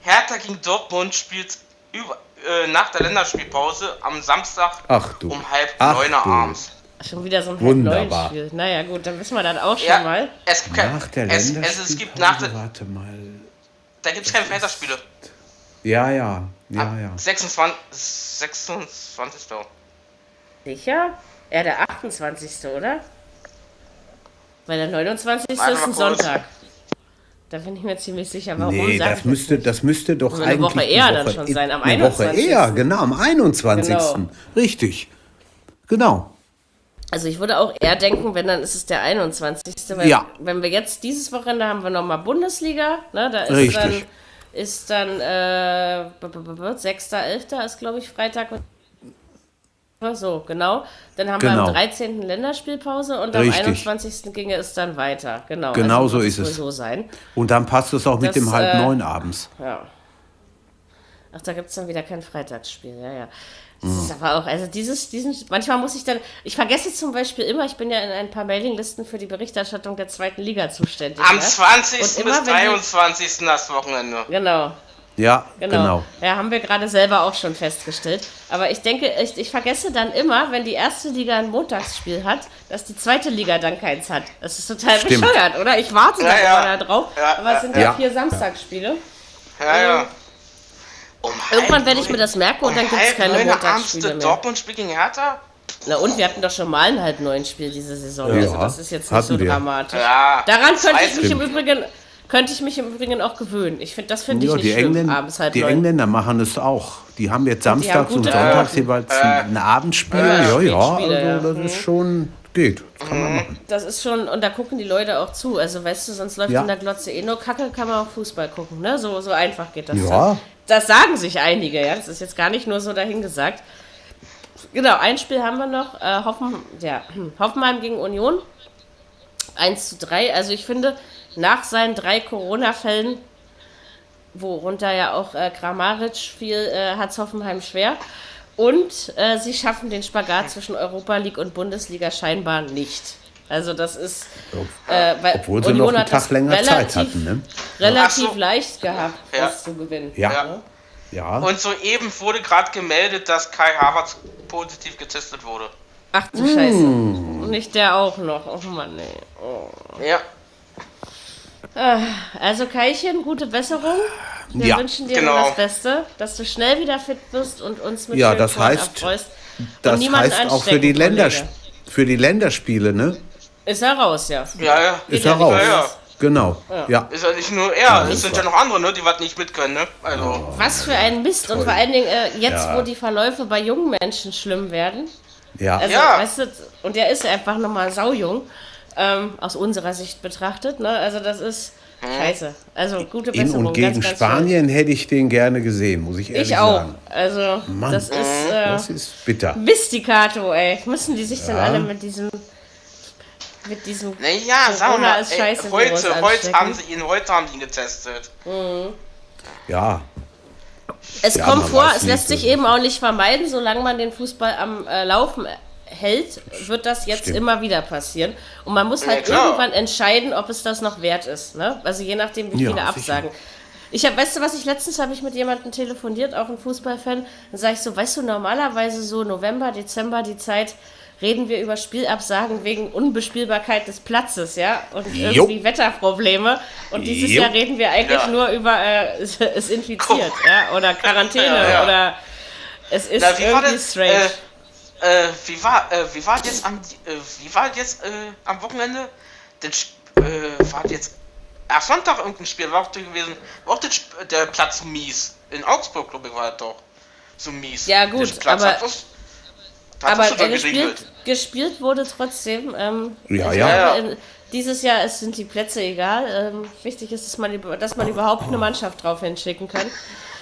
Hertha gegen Dortmund spielt über, äh, nach der Länderspielpause am Samstag Ach du. um halb Ach neun abends. Schon wieder so ein Wunderbar. Spiel. Naja, gut, dann wissen wir dann auch schon Ja, mal. es gibt kein, Nach der es, es, es gibt nach der, warte mal. da gibt es keine Länderspiele. Ja, ja, ja, Ab ja. 26. 26. Sicher? Ja, der 28. oder? Weil der 29. Warte ist ein. Sonntag. Da bin ich mir ziemlich sicher. Warum Nee, das müsste, nicht? das müsste doch Also eine eigentlich Woche eher dann schon in- sein, am Eine Woche 21.. eher, genau, am 21. Genau. Richtig. Genau. Also ich würde auch eher denken, wenn dann ist es der 21. Weil Ja. Wenn wir jetzt dieses Wochenende haben wir nochmal Bundesliga, ne? Da ist Richtig. dann ist dann äh, b- b- b- 6.11. ist glaube ich Freitag. So, genau. Dann haben wir Genau. am 13. Länderspielpause und am Richtig. 21. ginge es dann weiter. Genau. Genau also so ist es. so sein. Und dann passt es auch mit Das, dem halb äh, neun abends. Ja. Ach, da gibt es dann wieder kein Freitagsspiel, ja, ja. Das ist aber auch, also dieses, diesen, manchmal muss ich dann, ich vergesse zum Beispiel immer, ich bin ja in ein paar Mailinglisten für die Berichterstattung der zweiten Liga zuständig. Am ja? 20. Und immer, bis wenn die- 23. das Wochenende. Genau, Ja, genau. genau. Ja, haben wir gerade selber auch schon festgestellt. Aber ich denke, ich, ich vergesse dann immer, wenn die erste Liga ein Montagsspiel hat, dass die zweite Liga dann keins hat. Das ist total Stimmt. bescheuert, oder? Ich warte Ja, dann ja. immer da drauf. Ja, aber es sind ja, ja. vier Samstagsspiele. Ja, ja. Um Irgendwann werde ich mir das merken und um dann gibt es keine Montagsspiele mehr. Dortmund-Spiel gegen Hertha? Na und wir hatten doch schon mal ein halb neun Spiel diese Saison. Ja, also das ist jetzt nicht so wir. dramatisch. Ja. Daran könnte ich mich im Übrigen könnte ich mich im Übrigen auch gewöhnen. Ich finde, das finde ich Ja, nicht die, schlimm, Engländer, abends halb die neun. Engländer machen es auch. Die haben jetzt samstags und gute sonntags Quoten. jeweils ein Abendspiel. ja, ja, Spätspiele, ja. also das ist schon, geht. Das kann man machen. Das ist schon, und da gucken die Leute auch zu. Also weißt du, sonst läuft Ja. in der Glotze eh nur Kacke, kann man auch Fußball gucken. Ne? So, so einfach geht das. Ja. dann. Das sagen sich einige, ja. Das ist jetzt gar nicht nur so dahingesagt. Genau, ein Spiel haben wir noch. Äh, Hoffen, ja, Hoffenheim gegen Union. 1 zu 3. Also ich finde, nach seinen drei Corona-Fällen, worunter ja auch äh, Kramaric fiel, äh, hat es Hoffenheim schwer. Und äh, sie schaffen den Spagat zwischen Europa League und Bundesliga scheinbar nicht. Also das ist, äh, weil Obwohl sie Union noch einen Tag länger Zeit relativ, hatten. Ne? relativ so. leicht gehabt, Ja. das zu gewinnen. Ja. ne? Ja, Und soeben wurde gerade gemeldet, dass Kai Havertz positiv getestet wurde. Ach du Scheiße. Und nicht der auch noch. Oh Mann, nee. Oh. Ja. Also Kaichen, gute Besserung. Wir Ja, wünschen dir genau. das Beste, dass du schnell wieder fit bist und uns mit Ja, schönen das heißt- erfreust und das niemanden heißt auch für die, Kollege. für die Länderspiele, ne? Ist er raus, ja. Ja, ja. Ist ja er nicht raus. Ja, ja. Genau. Ja. Ist ja nicht nur er, es sind ja noch andere, ne, die was nicht mit können, ne? Also. Was für ein Mist. Und vor allen Dingen äh, jetzt, Ja. wo die Verläufe bei jungen Menschen schlimm werden. Ja. Also, Ja. weißt du, und der ist einfach nochmal saujung, ähm, aus unserer Sicht betrachtet. Ne? Also das ist scheiße. Also gute In Besserung. und gegen ganz, ganz Spanien hätte ich den gerne gesehen, muss ich schön. ehrlich Ich auch. sagen. Also Mann. das ist äh, Das ist bitter. Mysticato, ey. Müssen die sich dann alle mit diesem mit diesem Naja, sagen wir Corona mal, ist ey, scheiße heute, heute haben sie ihn, heute haben sie ihn getestet. Ja. Es Ja, kommt vor, es lässt sich so. eben auch nicht vermeiden, solange man den Fußball am äh, Laufen hält, wird das jetzt Stimmt. immer wieder passieren. Und man muss Ja, halt klar. irgendwann entscheiden, ob es das noch wert ist. Ne? Also je nachdem, wie Ja, viele sicher. absagen. Ich habe, weißt du, was ich letztens habe ich mit jemandem telefoniert, auch ein Fußballfan, dann sage ich so, weißt du, normalerweise so November, Dezember, die Zeit, reden wir über Spielabsagen wegen Unbespielbarkeit des Platzes, ja, und Jo. irgendwie Wetterprobleme. Und dieses Jo. Jahr reden wir eigentlich Ja. nur über äh, es ist infiziert, ja, oder Quarantäne Ja, ja. oder es ist Na, wie war irgendwie das? strange. Äh, äh, wie war, äh, wie war jetzt am, äh, wie war jetzt äh, am Wochenende? Den, Sp- äh, war jetzt, ach Sonntag irgendein Spiel war auch gewesen, war auch der, Sp- der Platz mies. In Augsburg, glaube ich, war das doch so mies. Ja, gut, aber- hat hat Aber sogar äh, gespielt, gespielt wurde trotzdem. Ähm, Ja, ja. glaube, in- Dieses Jahr es sind die Plätze egal. Ähm, wichtig ist, dass man, dass man überhaupt eine Mannschaft drauf hinschicken kann.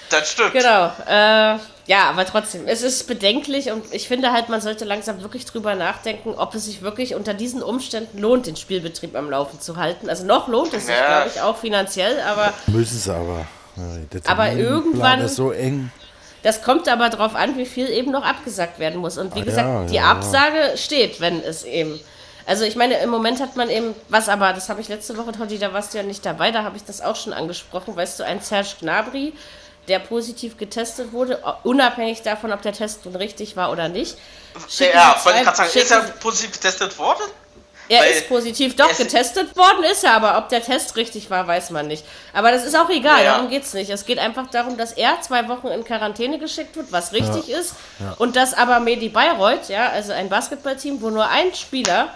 Das stimmt. Genau. Äh, ja, aber trotzdem, es ist bedenklich und ich finde halt, man sollte langsam wirklich drüber nachdenken, ob es sich wirklich unter diesen Umständen lohnt, den Spielbetrieb am Laufen zu halten. Also noch lohnt es sich, Ja. glaube ich, auch finanziell, aber Müssen sie aber. Ja, Aber irgendwann- ist so eng. Das kommt aber darauf an, wie viel eben noch abgesagt werden muss. Und wie Ah, gesagt, ja, die ja, ja. Absage steht, wenn es eben. Also ich meine, im Moment hat man eben, was aber, das habe ich letzte Woche, Totti, da warst du ja nicht dabei, da habe ich das auch schon angesprochen, weißt du, ein Serge Gnabry, der positiv getestet wurde, unabhängig davon, ob der Test nun richtig war oder nicht. Schicken ja, sie wollte ich gerade sagen, ist er positiv getestet worden? Er Weil ist positiv doch es- getestet worden, ist er, aber ob der Test richtig war, weiß man nicht. Aber das ist auch egal, Ja. darum geht es nicht. Es geht einfach darum, dass er zwei Wochen in Quarantäne geschickt wird, was richtig ist. Und dass aber Medi Bayreuth, ja, also ein Basketballteam, wo nur ein Spieler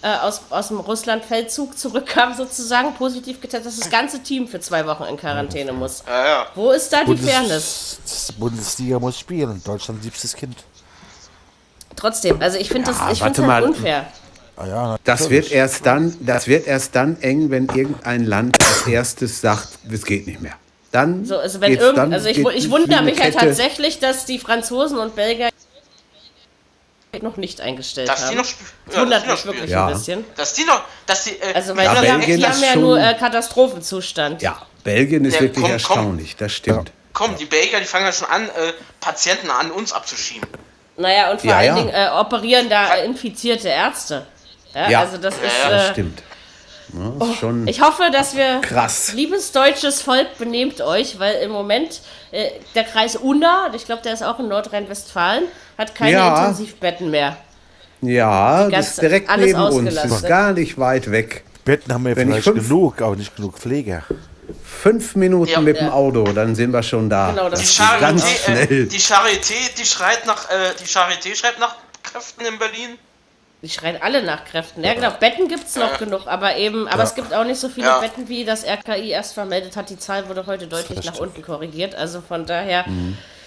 äh, aus, aus dem Russland-Feldzug zurückkam, sozusagen positiv getestet, dass das ganze Team für zwei Wochen in Quarantäne muss. Ja, ja. Wo ist da die Bundes Fairness? das Bundesliga muss spielen. Deutschland liebstes Kind. Trotzdem, also ich finde Ja, das ich find's halt unfair. Ah ja, Das wird, erst dann, das wird erst dann eng, wenn irgendein Land als erstes sagt, es geht nicht mehr. Dann So, also wenn irgend, dann, also ich, ich wundere mich halt Kette. tatsächlich, dass die Franzosen und Belgier noch nicht eingestellt Dass haben. die noch das ja, wundert mich wirklich. Ja. ein bisschen. Dass die noch, dass die, äh, Also weil Ja, die, haben, Belgien die haben ist ja schon- nur äh, Katastrophenzustand. Ja, Belgien ist Ja, wirklich komm, komm. erstaunlich, das stimmt. komm, die Baker, die fangen ja schon an, äh, Patienten an uns abzuschieben. Naja, und vor Ja, allen ja. Dingen äh, operieren da äh, infizierte Ärzte. Ja, Ja. also das ist. Ja, Das äh, stimmt. Ja, das ist schon Ich hoffe, dass wir, Krass. liebes deutsches Volk, benehmt euch, weil im Moment äh, der Kreis Unna, ich glaube, der ist auch in Nordrhein-Westfalen, hat keine Ja. Intensivbetten mehr. ja, das ganz- ist direkt alles neben uns. ausgelastet. Ist gar nicht weit weg. Betten haben wir Wenn ich vielleicht fünf- genug, aber nicht genug Pfleger. Fünf Minuten Ja. mit Ja. dem Auto, dann sind wir schon da. Genau, das Die ist geht ganz Charité, schnell. äh, die Charité, die schreit nach, äh, die Charité schreibt nach Kräften in Berlin. Die schreien alle nach Kräften. Ja, genau. Betten gibt es noch genug, aber eben, aber es gibt auch nicht so viele Ja. Betten, wie das RKI erst vermeldet hat. Die Zahl wurde heute deutlich nach unten korrigiert. Also von daher,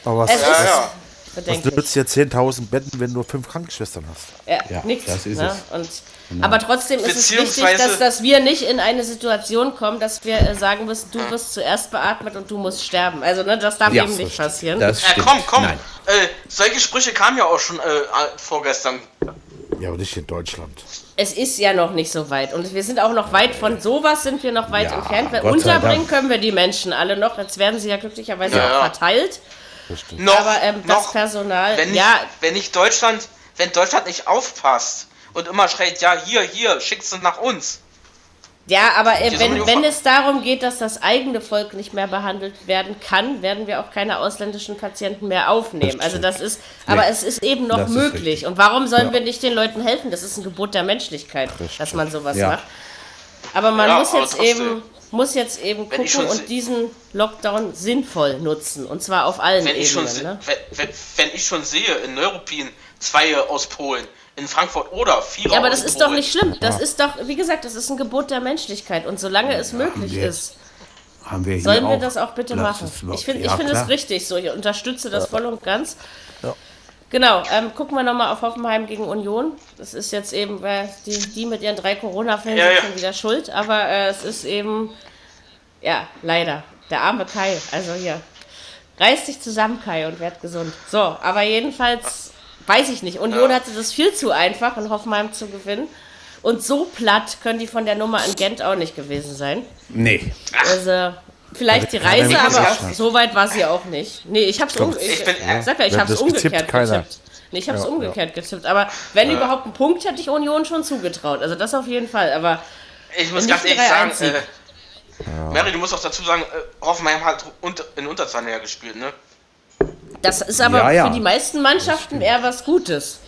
Aber was, es Ja, ist ja. was bedenklich. nützt dir 10.000 Betten, wenn du nur fünf Krankenschwestern hast? Ja, Ja, nichts. das ist ne? es. Und, Aber trotzdem ist es wichtig, dass, dass wir nicht in eine Situation kommen, dass wir äh, sagen müssen, du wirst zuerst beatmet und du musst sterben. Also ne, das darf Ja, eben nicht passieren. Das Ja, stimmt. komm, komm. Äh, solche Sprüche kamen ja auch schon äh, vorgestern. Ja, aber nicht in Deutschland. Es ist ja noch nicht so weit. Und wir sind auch noch weit von sowas sind wir noch weit Ja, entfernt. Weil Gott unterbringen können wir die Menschen alle noch. Jetzt werden sie ja glücklicherweise Ja, auch verteilt. Noch, Aber ähm, das noch, Personal, wenn nicht, ja, wenn nicht Deutschland, wenn Deutschland nicht aufpasst und immer schreit, ja, hier, hier, schickst du nach uns. Ja, aber äh, wenn, wenn es darum geht, dass das eigene Volk nicht mehr behandelt werden kann, werden wir auch keine ausländischen Patienten mehr aufnehmen. Also das ist, aber es ist eben noch Das möglich. Und warum sollen wir nicht den Leuten helfen? Das ist ein Gebot der Menschlichkeit, dass man sowas Ja. macht. Aber man Ja, muss jetzt eben muss jetzt eben Wenn ich gucken und se- diesen Lockdown sinnvoll nutzen. Und zwar auf allen Wenn ich, schon, Ebenen. se- Ne? wenn, wenn, wenn ich schon sehe, in Neuruppin zwei aus Polen, in Frankfurt oder vier Ja, aber das ist Polen. doch nicht schlimm. Das ist doch, wie gesagt, das ist ein Gebot der Menschlichkeit. Und solange es möglich wir- ist, Haben wir hier Sollen wir das auch bitte machen? Ich finde ja, ich find es richtig so. Ich unterstütze das voll und ganz. Genau, ähm, gucken wir nochmal auf Hoffenheim gegen Union. Das ist jetzt eben, äh, die, die mit ihren drei Corona-Fällen Ja, sind ja. schon wieder schuld, aber äh, es ist eben, ja, leider, der arme Kai. Also hier, reiß dich zusammen, Kai, und werd gesund. So, aber jedenfalls, weiß ich nicht, Union hatte das viel zu einfach, in Hoffenheim zu gewinnen. Und so platt können die von der Nummer in Gent auch nicht gewesen sein. Nee. Also, vielleicht die Reise, aber so weit war sie auch nicht. Nee, ich hab's um, ich, Ich bin- ich sag ja, ich hab's getippt? umgekehrt getippt. Nee, ich hab's umgekehrt getippt. Aber wenn überhaupt ein Punkt, hätte ich Union schon zugetraut. Also das auf jeden Fall. Aber Ich muss ganz ehrlich sagen, 3-1-Sieg. äh, Mary, du musst auch dazu sagen, äh, Hoffenheim hat unter, in Unterzahl ja gespielt, ne? Das ist aber Ja, ja. für die meisten Mannschaften eher was Gutes.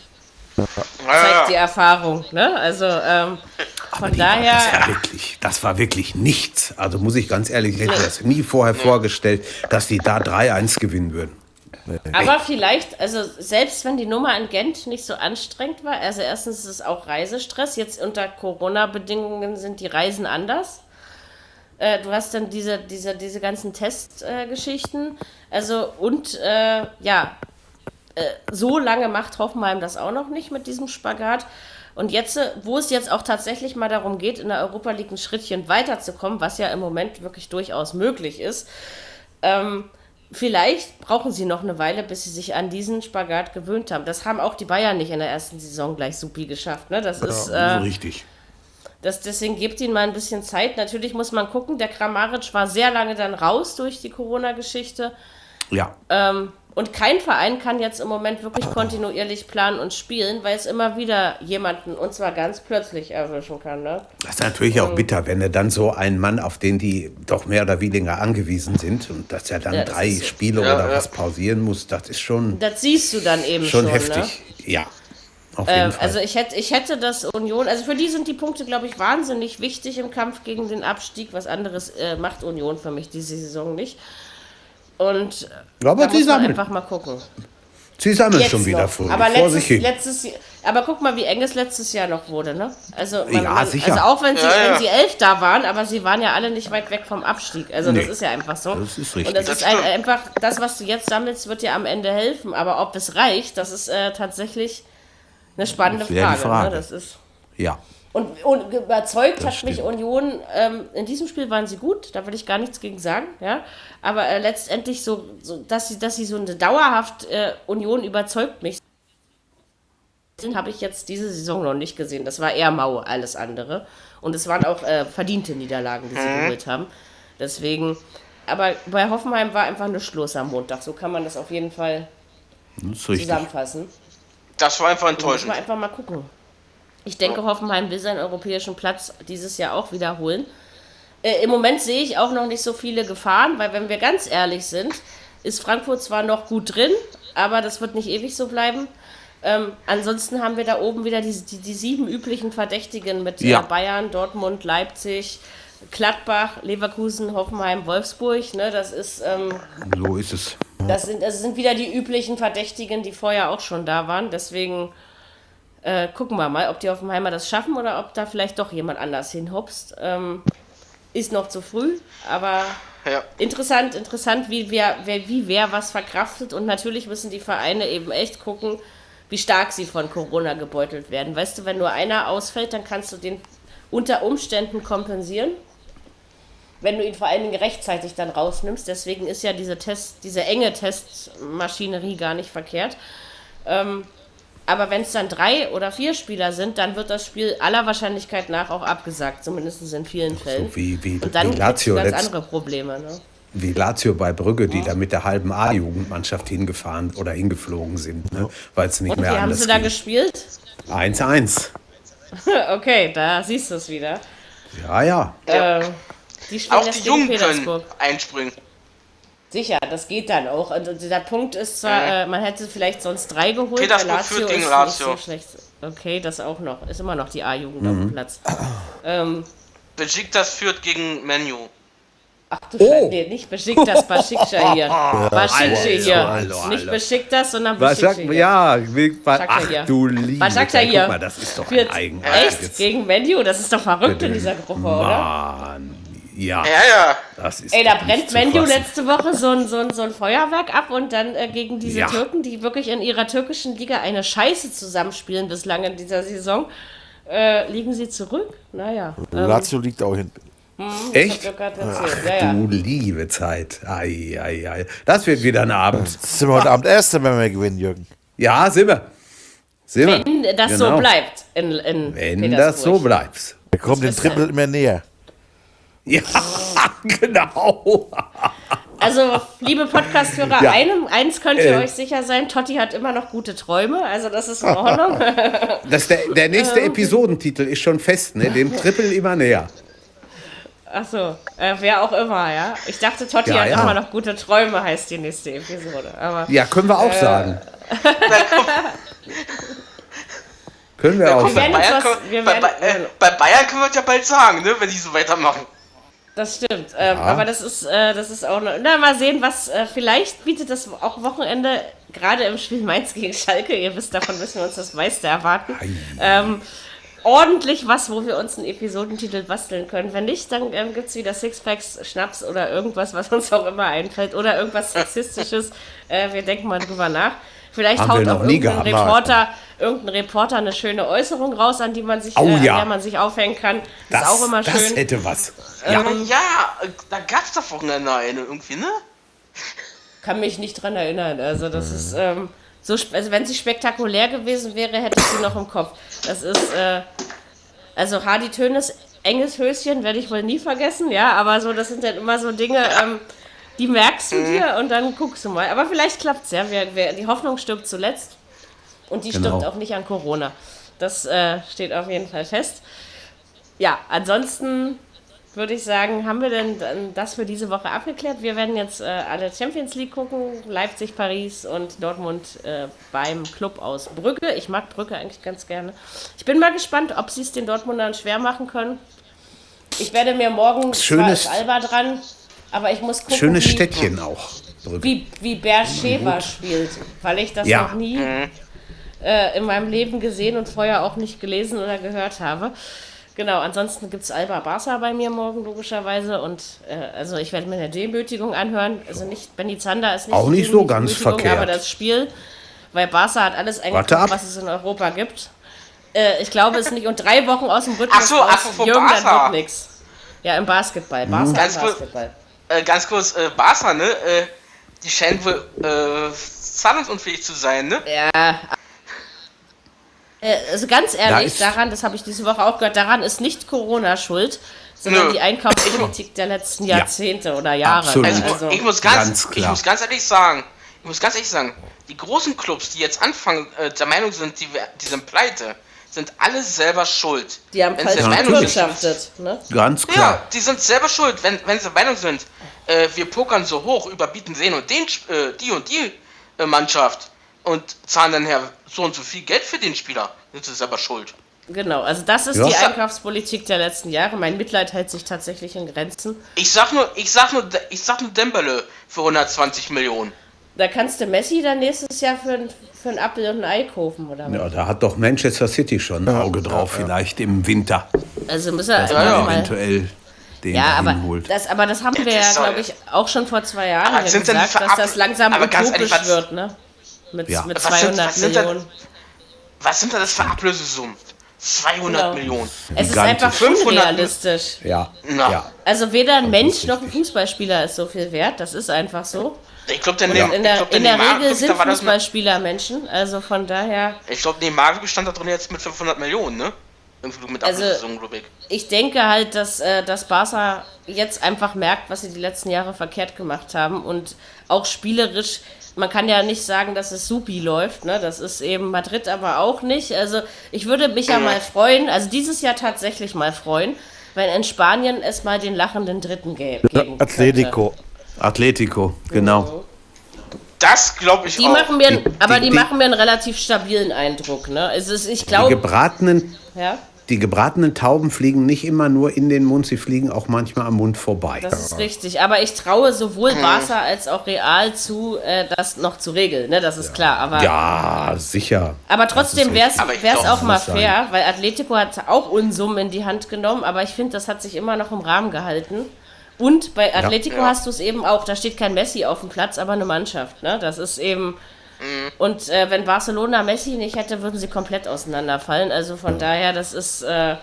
Ja, Zeigt die. Erfahrung. Ne? Also ähm, von war- Das daher. war wirklich, das war wirklich nichts. Also muss ich ganz ehrlich, ich hätte das nie vorher vorgestellt, dass die da 3-1 gewinnen würden. Aber vielleicht, also selbst wenn die Nummer in Gent nicht so anstrengend war, also erstens ist es auch Reisestress, jetzt unter Corona-Bedingungen sind die Reisen anders. Äh, du hast dann diese, diese, diese ganzen Testgeschichten. Äh, also und äh, ja, äh, so lange macht Hoffenheim das auch noch nicht mit diesem Spagat. Und jetzt, äh, wo es jetzt auch tatsächlich mal darum geht, in der Europa League ein Schrittchen weiterzukommen, was ja im Moment wirklich durchaus möglich ist, ähm, vielleicht brauchen sie noch eine Weile, bis sie sich an diesen Spagat gewöhnt haben. Das haben auch die Bayern nicht in der ersten Saison gleich supi geschafft. Ne? Das ist, so äh, richtig. Das, deswegen gebt ihnen mal ein bisschen Zeit. Natürlich muss man gucken, der Kramaric war sehr lange dann raus durch die Corona-Geschichte. Ja. Ähm, und kein Verein kann jetzt im Moment wirklich kontinuierlich planen und spielen, weil es immer wieder jemanden, und zwar ganz plötzlich, erwischen kann. Ne? Das ist natürlich auch bitter, wenn er dann so ein Mann, auf den die doch mehr oder weniger angewiesen sind und dass er dann Ja, das drei. Spiele Ja, oder ja. was pausieren muss, das ist schon, Das siehst du dann eben schon schon. heftig. Ne? Ja. Auf jeden Ähm, Fall. also ich hätte, ich hätte das Union, also für die sind die Punkte, glaube ich, wahnsinnig wichtig im Kampf gegen den Abstieg. Was anderes äh, macht Union für mich diese Saison nicht. Und äh, Aber da sie muss man sammeln. einfach mal gucken. Sie sammeln Jetzt schon wieder noch. früh. Aber vor sich letztes, hin. letztes Jahr- aber guck mal, wie eng es letztes Jahr noch wurde, ne? Also, man, Ja, sicher. also auch wenn sie, Ja, ja. wenn sie elf da waren, aber sie waren ja alle nicht weit weg vom Abstieg. Also Nee. das ist ja einfach so. Das ist richtig. Und das, Das ist ein, einfach, das, was du jetzt sammelst, wird dir am Ende helfen. Aber ob es reicht, das ist äh, tatsächlich eine spannende Frage. Frage. Ne? Das ist Ja. und, und überzeugt Das hat mich stimmt. Union, ähm, in diesem Spiel waren sie gut, da will ich gar nichts gegen sagen, ja. Aber äh, letztendlich so, so, dass sie, dass sie so eine dauerhaft äh, Union überzeugt mich. Den habe ich jetzt diese Saison noch nicht gesehen. Das war eher mau, alles andere. Und es waren auch äh, verdiente Niederlagen, die sie geholt haben. Deswegen, aber bei Hoffenheim war einfach eine Schluss am Montag. So kann man das auf jeden Fall ist richtig. Das war einfach enttäuschend. man einfach mal gucken. Ich denke, Hoffenheim will seinen europäischen Platz dieses Jahr auch wiederholen. Äh, Im Moment sehe ich auch noch nicht so viele Gefahren, weil wenn wir ganz ehrlich sind, ist Frankfurt zwar noch gut drin, aber das wird nicht ewig so bleiben. Ähm, ansonsten haben wir da oben wieder die, die, die sieben üblichen Verdächtigen mit Ja. äh, Bayern, Dortmund, Leipzig, Gladbach, Leverkusen, Hoffenheim, Wolfsburg. Ne, das ist ähm, So ist es. Das sind, das sind wieder die üblichen Verdächtigen, die vorher auch schon da waren. Deswegen äh, gucken wir mal, ob die Hoffenheimer das schaffen oder ob da vielleicht doch jemand anders hinhopst. Ähm, ist noch zu früh, aber Ja. interessant, interessant, wie wer, wer, wie wer was verkraftet. Und natürlich müssen die Vereine eben echt gucken, wie stark sie von Corona gebeutelt werden. Weißt du, wenn nur einer ausfällt, dann kannst du den unter Umständen kompensieren wenn du ihn vor allen Dingen rechtzeitig dann rausnimmst. Deswegen ist ja diese Test, diese enge Testmaschinerie gar nicht verkehrt. Ähm, aber wenn es dann drei oder vier Spieler sind, dann wird das Spiel aller Wahrscheinlichkeit nach auch abgesagt, zumindest in vielen Fällen. So wie, wie, Und dann wie, gibt es Lazio ganz andere Probleme. Ne? wie Lazio bei Brügge, die da mit der halben A-Jugendmannschaft hingefahren oder hingeflogen sind, ne? weil es nicht Und wie mehr haben anders sie da ging. gespielt? 1-1. okay, da siehst du es wieder. Ja, ja. Ja. Die Auch die Jungen können einspringen. Sicher, das geht dann auch. Und der Punkt ist zwar, Mhm. äh, man hätte vielleicht sonst drei geholt, Petersburg weil Lazio führt gegen ist Lazio. nicht so schlecht. Okay, das auch noch. Ist immer noch die A-Jugend Mhm. auf dem Platz. Ähm, Besiktas führt gegen Menu. ach du Oh. Scheiße, nee, nicht Besiktas, Baschikschar hier. Baschikschar hier. hallo, hallo. Nicht Besiktas, sondern Was sagt Besiktas hier. ja, ach hier. du liebe Was sagt Zeit, hier? Guck mal, das ist doch ein echt gegen Menu? Das ist doch verrückt in dieser Gruppe, oder? Ja, Ja, ja. das ist Ey, da brennt Menu letzte Woche so ein, so, ein, so ein Feuerwerk ab und dann äh, gegen diese Ja. Türken, die wirklich in ihrer türkischen Liga eine Scheiße zusammenspielen bislang in dieser Saison, äh, liegen sie zurück? Naja. Ähm, Lazio liegt auch hinten. Echt? Dirk hat erzählt. Ja, ja. Du liebe Zeit. Ei, ei, ei. Das wird wieder ein Abend. Das sind wir heute Abend Erste, wenn wir gewinnen, Jürgen. Ja, sind wir. Sind wir. Wenn das Genau. so bleibt in, in Wenn Petersburg. das so bleibt. Wir kommen den ist Triple immer näher. Ja, genau. Also, liebe Podcast-Hörer, Ja. einem, eins könnt ihr Äh. euch sicher sein, Totti hat immer noch gute Träume, also das ist in Ordnung. Das der, der nächste Ähm. Episodentitel ist schon fest, ne? Dem Triple immer näher. Achso, äh, wer auch immer, ja. Ich dachte, Totti Ja, hat ja. immer noch gute Träume, heißt die nächste Episode. Aber Ja, können wir Äh. auch sagen. können wir Ja, auch komm, bei, Bayern, was- können- bei, äh, bei Bayern können wir es ja bald sagen, ne, wenn die so weitermachen. Das stimmt. Ähm, Aber das ist, äh, das ist auch noch. Na, mal sehen, was. Äh, vielleicht bietet das auch Wochenende, gerade im Spiel Mainz gegen Schalke, ihr wisst, davon müssen wir uns das meiste erwarten. Ähm, ordentlich was, wo wir uns einen Episodentitel basteln können. Wenn nicht, dann ähm, gibt es wieder Sixpacks, Schnaps oder irgendwas, was uns auch immer einfällt. Oder irgendwas Sexistisches. äh, wir denken mal drüber nach. Vielleicht Haben haut auch irgendein. Reporter, irgendein Reporter eine schöne Äußerung raus, an die man sich, Oh äh, an ja. der man sich aufhängen kann. Das, das, ist auch immer das schön. hätte was. Ähm, Aber ja, äh, da gab es doch Wochenende eine irgendwie, ne? kann mich nicht dran erinnern. Also das ist ähm, so, also wenn sie spektakulär gewesen wäre, hätte ich sie noch im Kopf. Das ist äh, also Hardy Tönes enges Höschen werde ich wohl nie vergessen, ja, aber so das sind dann immer so Dinge, ähm, die merkst du dir und dann guckst du mal. Aber vielleicht klappt's ja. Wir, wir, die Hoffnung stirbt zuletzt und die Genau. stirbt auch nicht an Corona. Das äh, steht auf jeden Fall fest. Ja, ansonsten würde ich sagen, haben wir denn das für diese Woche abgeklärt? Wir werden jetzt äh, alle Champions League gucken, Leipzig, Paris und Dortmund äh, beim Club aus Brügge. Ich mag Brügge eigentlich ganz gerne. Ich bin mal gespannt, ob sie es den Dortmundern schwer machen können. Ich werde mir morgen, Schönes- Alba dran, aber ich muss gucken, Schönes wie, Städtchen auch. Brügge. wie, wie Bercheva spielt, weil ich das Ja. noch nie äh, in meinem Leben gesehen und vorher auch nicht gelesen oder gehört habe. Genau, ansonsten gibt es Alba Barca bei mir morgen logischerweise und äh, also ich werde mir eine Demütigung anhören. Also nicht, Benny Zander ist nicht Auch nicht so ganz verkehrt. Aber das Spiel, weil Barca hat alles ab. was es in Europa gibt. Äh, ich glaube es nicht. Und drei Wochen aus dem Rhythmus Ach so, apropos Jürgen, dann Barca. wird nix. Ja, im Basketball. Barca kurz- Basketball. Äh, ganz kurz, äh, Barca, ne? Äh, die scheinen wohl äh, zahlungsunfähig zu sein, ne? Ja. Äh, Also ganz ehrlich, ist- daran, das habe ich diese Woche auch gehört, daran ist nicht Corona schuld, sondern Nö. die Einkaufspolitik der letzten Jahrzehnte oder Jahre. absolut. Also, Also, ich, muss ganz, Ganz ich klar. muss ganz ehrlich sagen, ich muss ganz ehrlich sagen, die großen Clubs, die jetzt anfangen, äh, der Meinung sind, die, die sind pleite, sind alle selber schuld. die haben Wenn sie falsch gewirtschaftet. Ne? Ganz Ja, klar. die sind selber schuld, wenn, wenn sie der Meinung sind, äh, wir pokern so hoch, überbieten den und den, Sp- äh, die und die äh, Mannschaft und zahlen dann her so und so viel Geld für den Spieler, sind sie selber schuld. Genau, also das ist Ja. die Einkaufspolitik der letzten Jahre. Mein Mitleid hält sich tatsächlich in Grenzen. Ich sag nur, ich sag nur, ich sag nur Dembele für 120 Millionen. Da kannst du Messi dann nächstes Jahr für ein, für ein Apfel und ein Ei kaufen, oder? was? Ja, da hat doch Manchester City schon ein Auge drauf, vielleicht im Winter, Also muss er mal. eventuell den Ja, aber holt. das, aber das haben wir ja, Das glaube ich, auch schon vor zwei Jahren sind denn gesagt, dass das langsam aber ganz utopisch ehrlich, was- wird, ne? Mit, Ja. mit Was sind- 200 was sind denn- Millionen. Was sind da das für Ablösesummen? 200 Genau. Millionen. Es ist einfach 500 unrealistisch. Ja, ja. Also weder ein Mensch noch ein Fußballspieler ist so viel wert. Das ist einfach so. Ich glaube, der, Neymar- in der, glaub, in der Neymar- Regel sind Fußballspieler Menschen. Also von daher, Ich glaube, Neymar bestand da drin jetzt mit 500 Millionen, ne? Irgendwie mit Also- glaube ich. ich denke halt, dass, äh, dass Barca jetzt einfach merkt, was sie die letzten Jahre verkehrt gemacht haben. Und auch spielerisch, man kann ja nicht sagen, dass es supi läuft. Ne? Das ist eben Madrid aber auch nicht. Also ich würde mich ja mal freuen, also dieses Jahr tatsächlich mal freuen, wenn in Spanien es mal den lachenden Dritten ge geben könnte. Atletico. Genau. Das glaube ich Die auch. machen mir, Die- aber die- die, die- machen mir einen relativ stabilen Eindruck. Ne? Es ist, ich Die glaube, gebratenen, ja, die gebratenen Tauben fliegen nicht immer nur in den Mund, sie fliegen auch manchmal am Mund vorbei. das ist richtig. Aber ich traue sowohl Barca als auch Real zu, äh, das noch zu regeln. Ne? Das ist klar. Aber Ja, sicher. Aber trotzdem wäre es glaub, auch mal muss sein. fair, weil Atletico hat auch Unsummen in die Hand genommen, aber ich finde, das hat sich immer noch im Rahmen gehalten. Und bei Atletico Ja. hast du es eben auch, da steht kein Messi auf dem Platz, aber eine Mannschaft. Ne? Das ist eben. Und äh, wenn Barcelona Messi nicht hätte, würden sie komplett auseinanderfallen. Also von daher, das ist. Äh,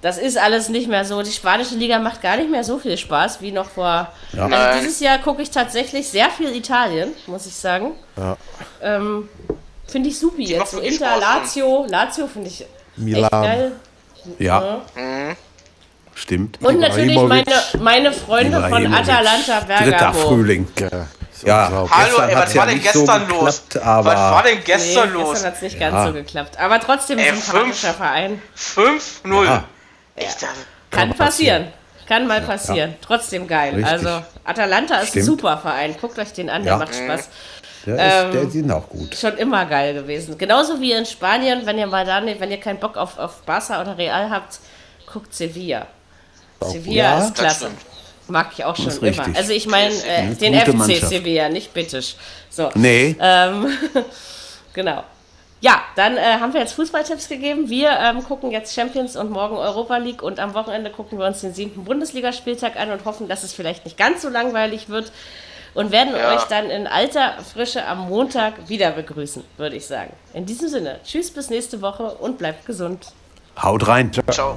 das ist alles nicht mehr so. Die spanische Liga macht gar nicht mehr so viel Spaß wie noch vor. Also Nein. dieses Jahr gucke ich tatsächlich sehr viel Italien, muss ich sagen. Ähm, finde ich supi jetzt. So Inter, Spaß, Lazio, Lazio finde ich echt Milan. geil. Ja, stimmt. Und natürlich meine, meine Freunde von. Atalanta Dritter Bergamo. Frühling. Ja, ist Ja. unglaublich. Hallo, Gestern ey, was ja war denn nicht so gestern los? geklappt, was war denn Nee, gestern los? gestern hat es nicht ganz Ja. so geklappt. Aber trotzdem Ey, sympathischer fünf- Verein. 5-0. Ja. Kann passieren. Kann mal passieren. Trotzdem geil. Richtig. Also Atalanta ist ein Stimmt. super Verein. Guckt euch den an, der Ja. macht Spaß. Der, Ähm, ist, der sind auch gut. Schon immer geil gewesen. Genauso wie in Spanien, wenn ihr mal da nicht, wenn ihr keinen Bock auf, auf Barca oder Real habt, guckt Sevilla. Sevilla Ja, ist klasse. Mag ich auch schon immer. richtig. Also ich meine äh, den FC Mannschaft. Sevilla, nicht Bittisch. So. Nee, Ähm, genau. Ja, dann äh, haben wir jetzt Fußballtipps gegeben. Wir ähm, gucken jetzt Champions und morgen Europa League und am Wochenende gucken wir uns den siebten Bundesligaspieltag an und hoffen, dass es vielleicht nicht ganz so langweilig wird und werden Ja. euch dann in alter Frische am Montag wieder begrüßen, würde ich sagen. In diesem Sinne, tschüss bis nächste Woche und bleibt gesund. haut rein. Ciao.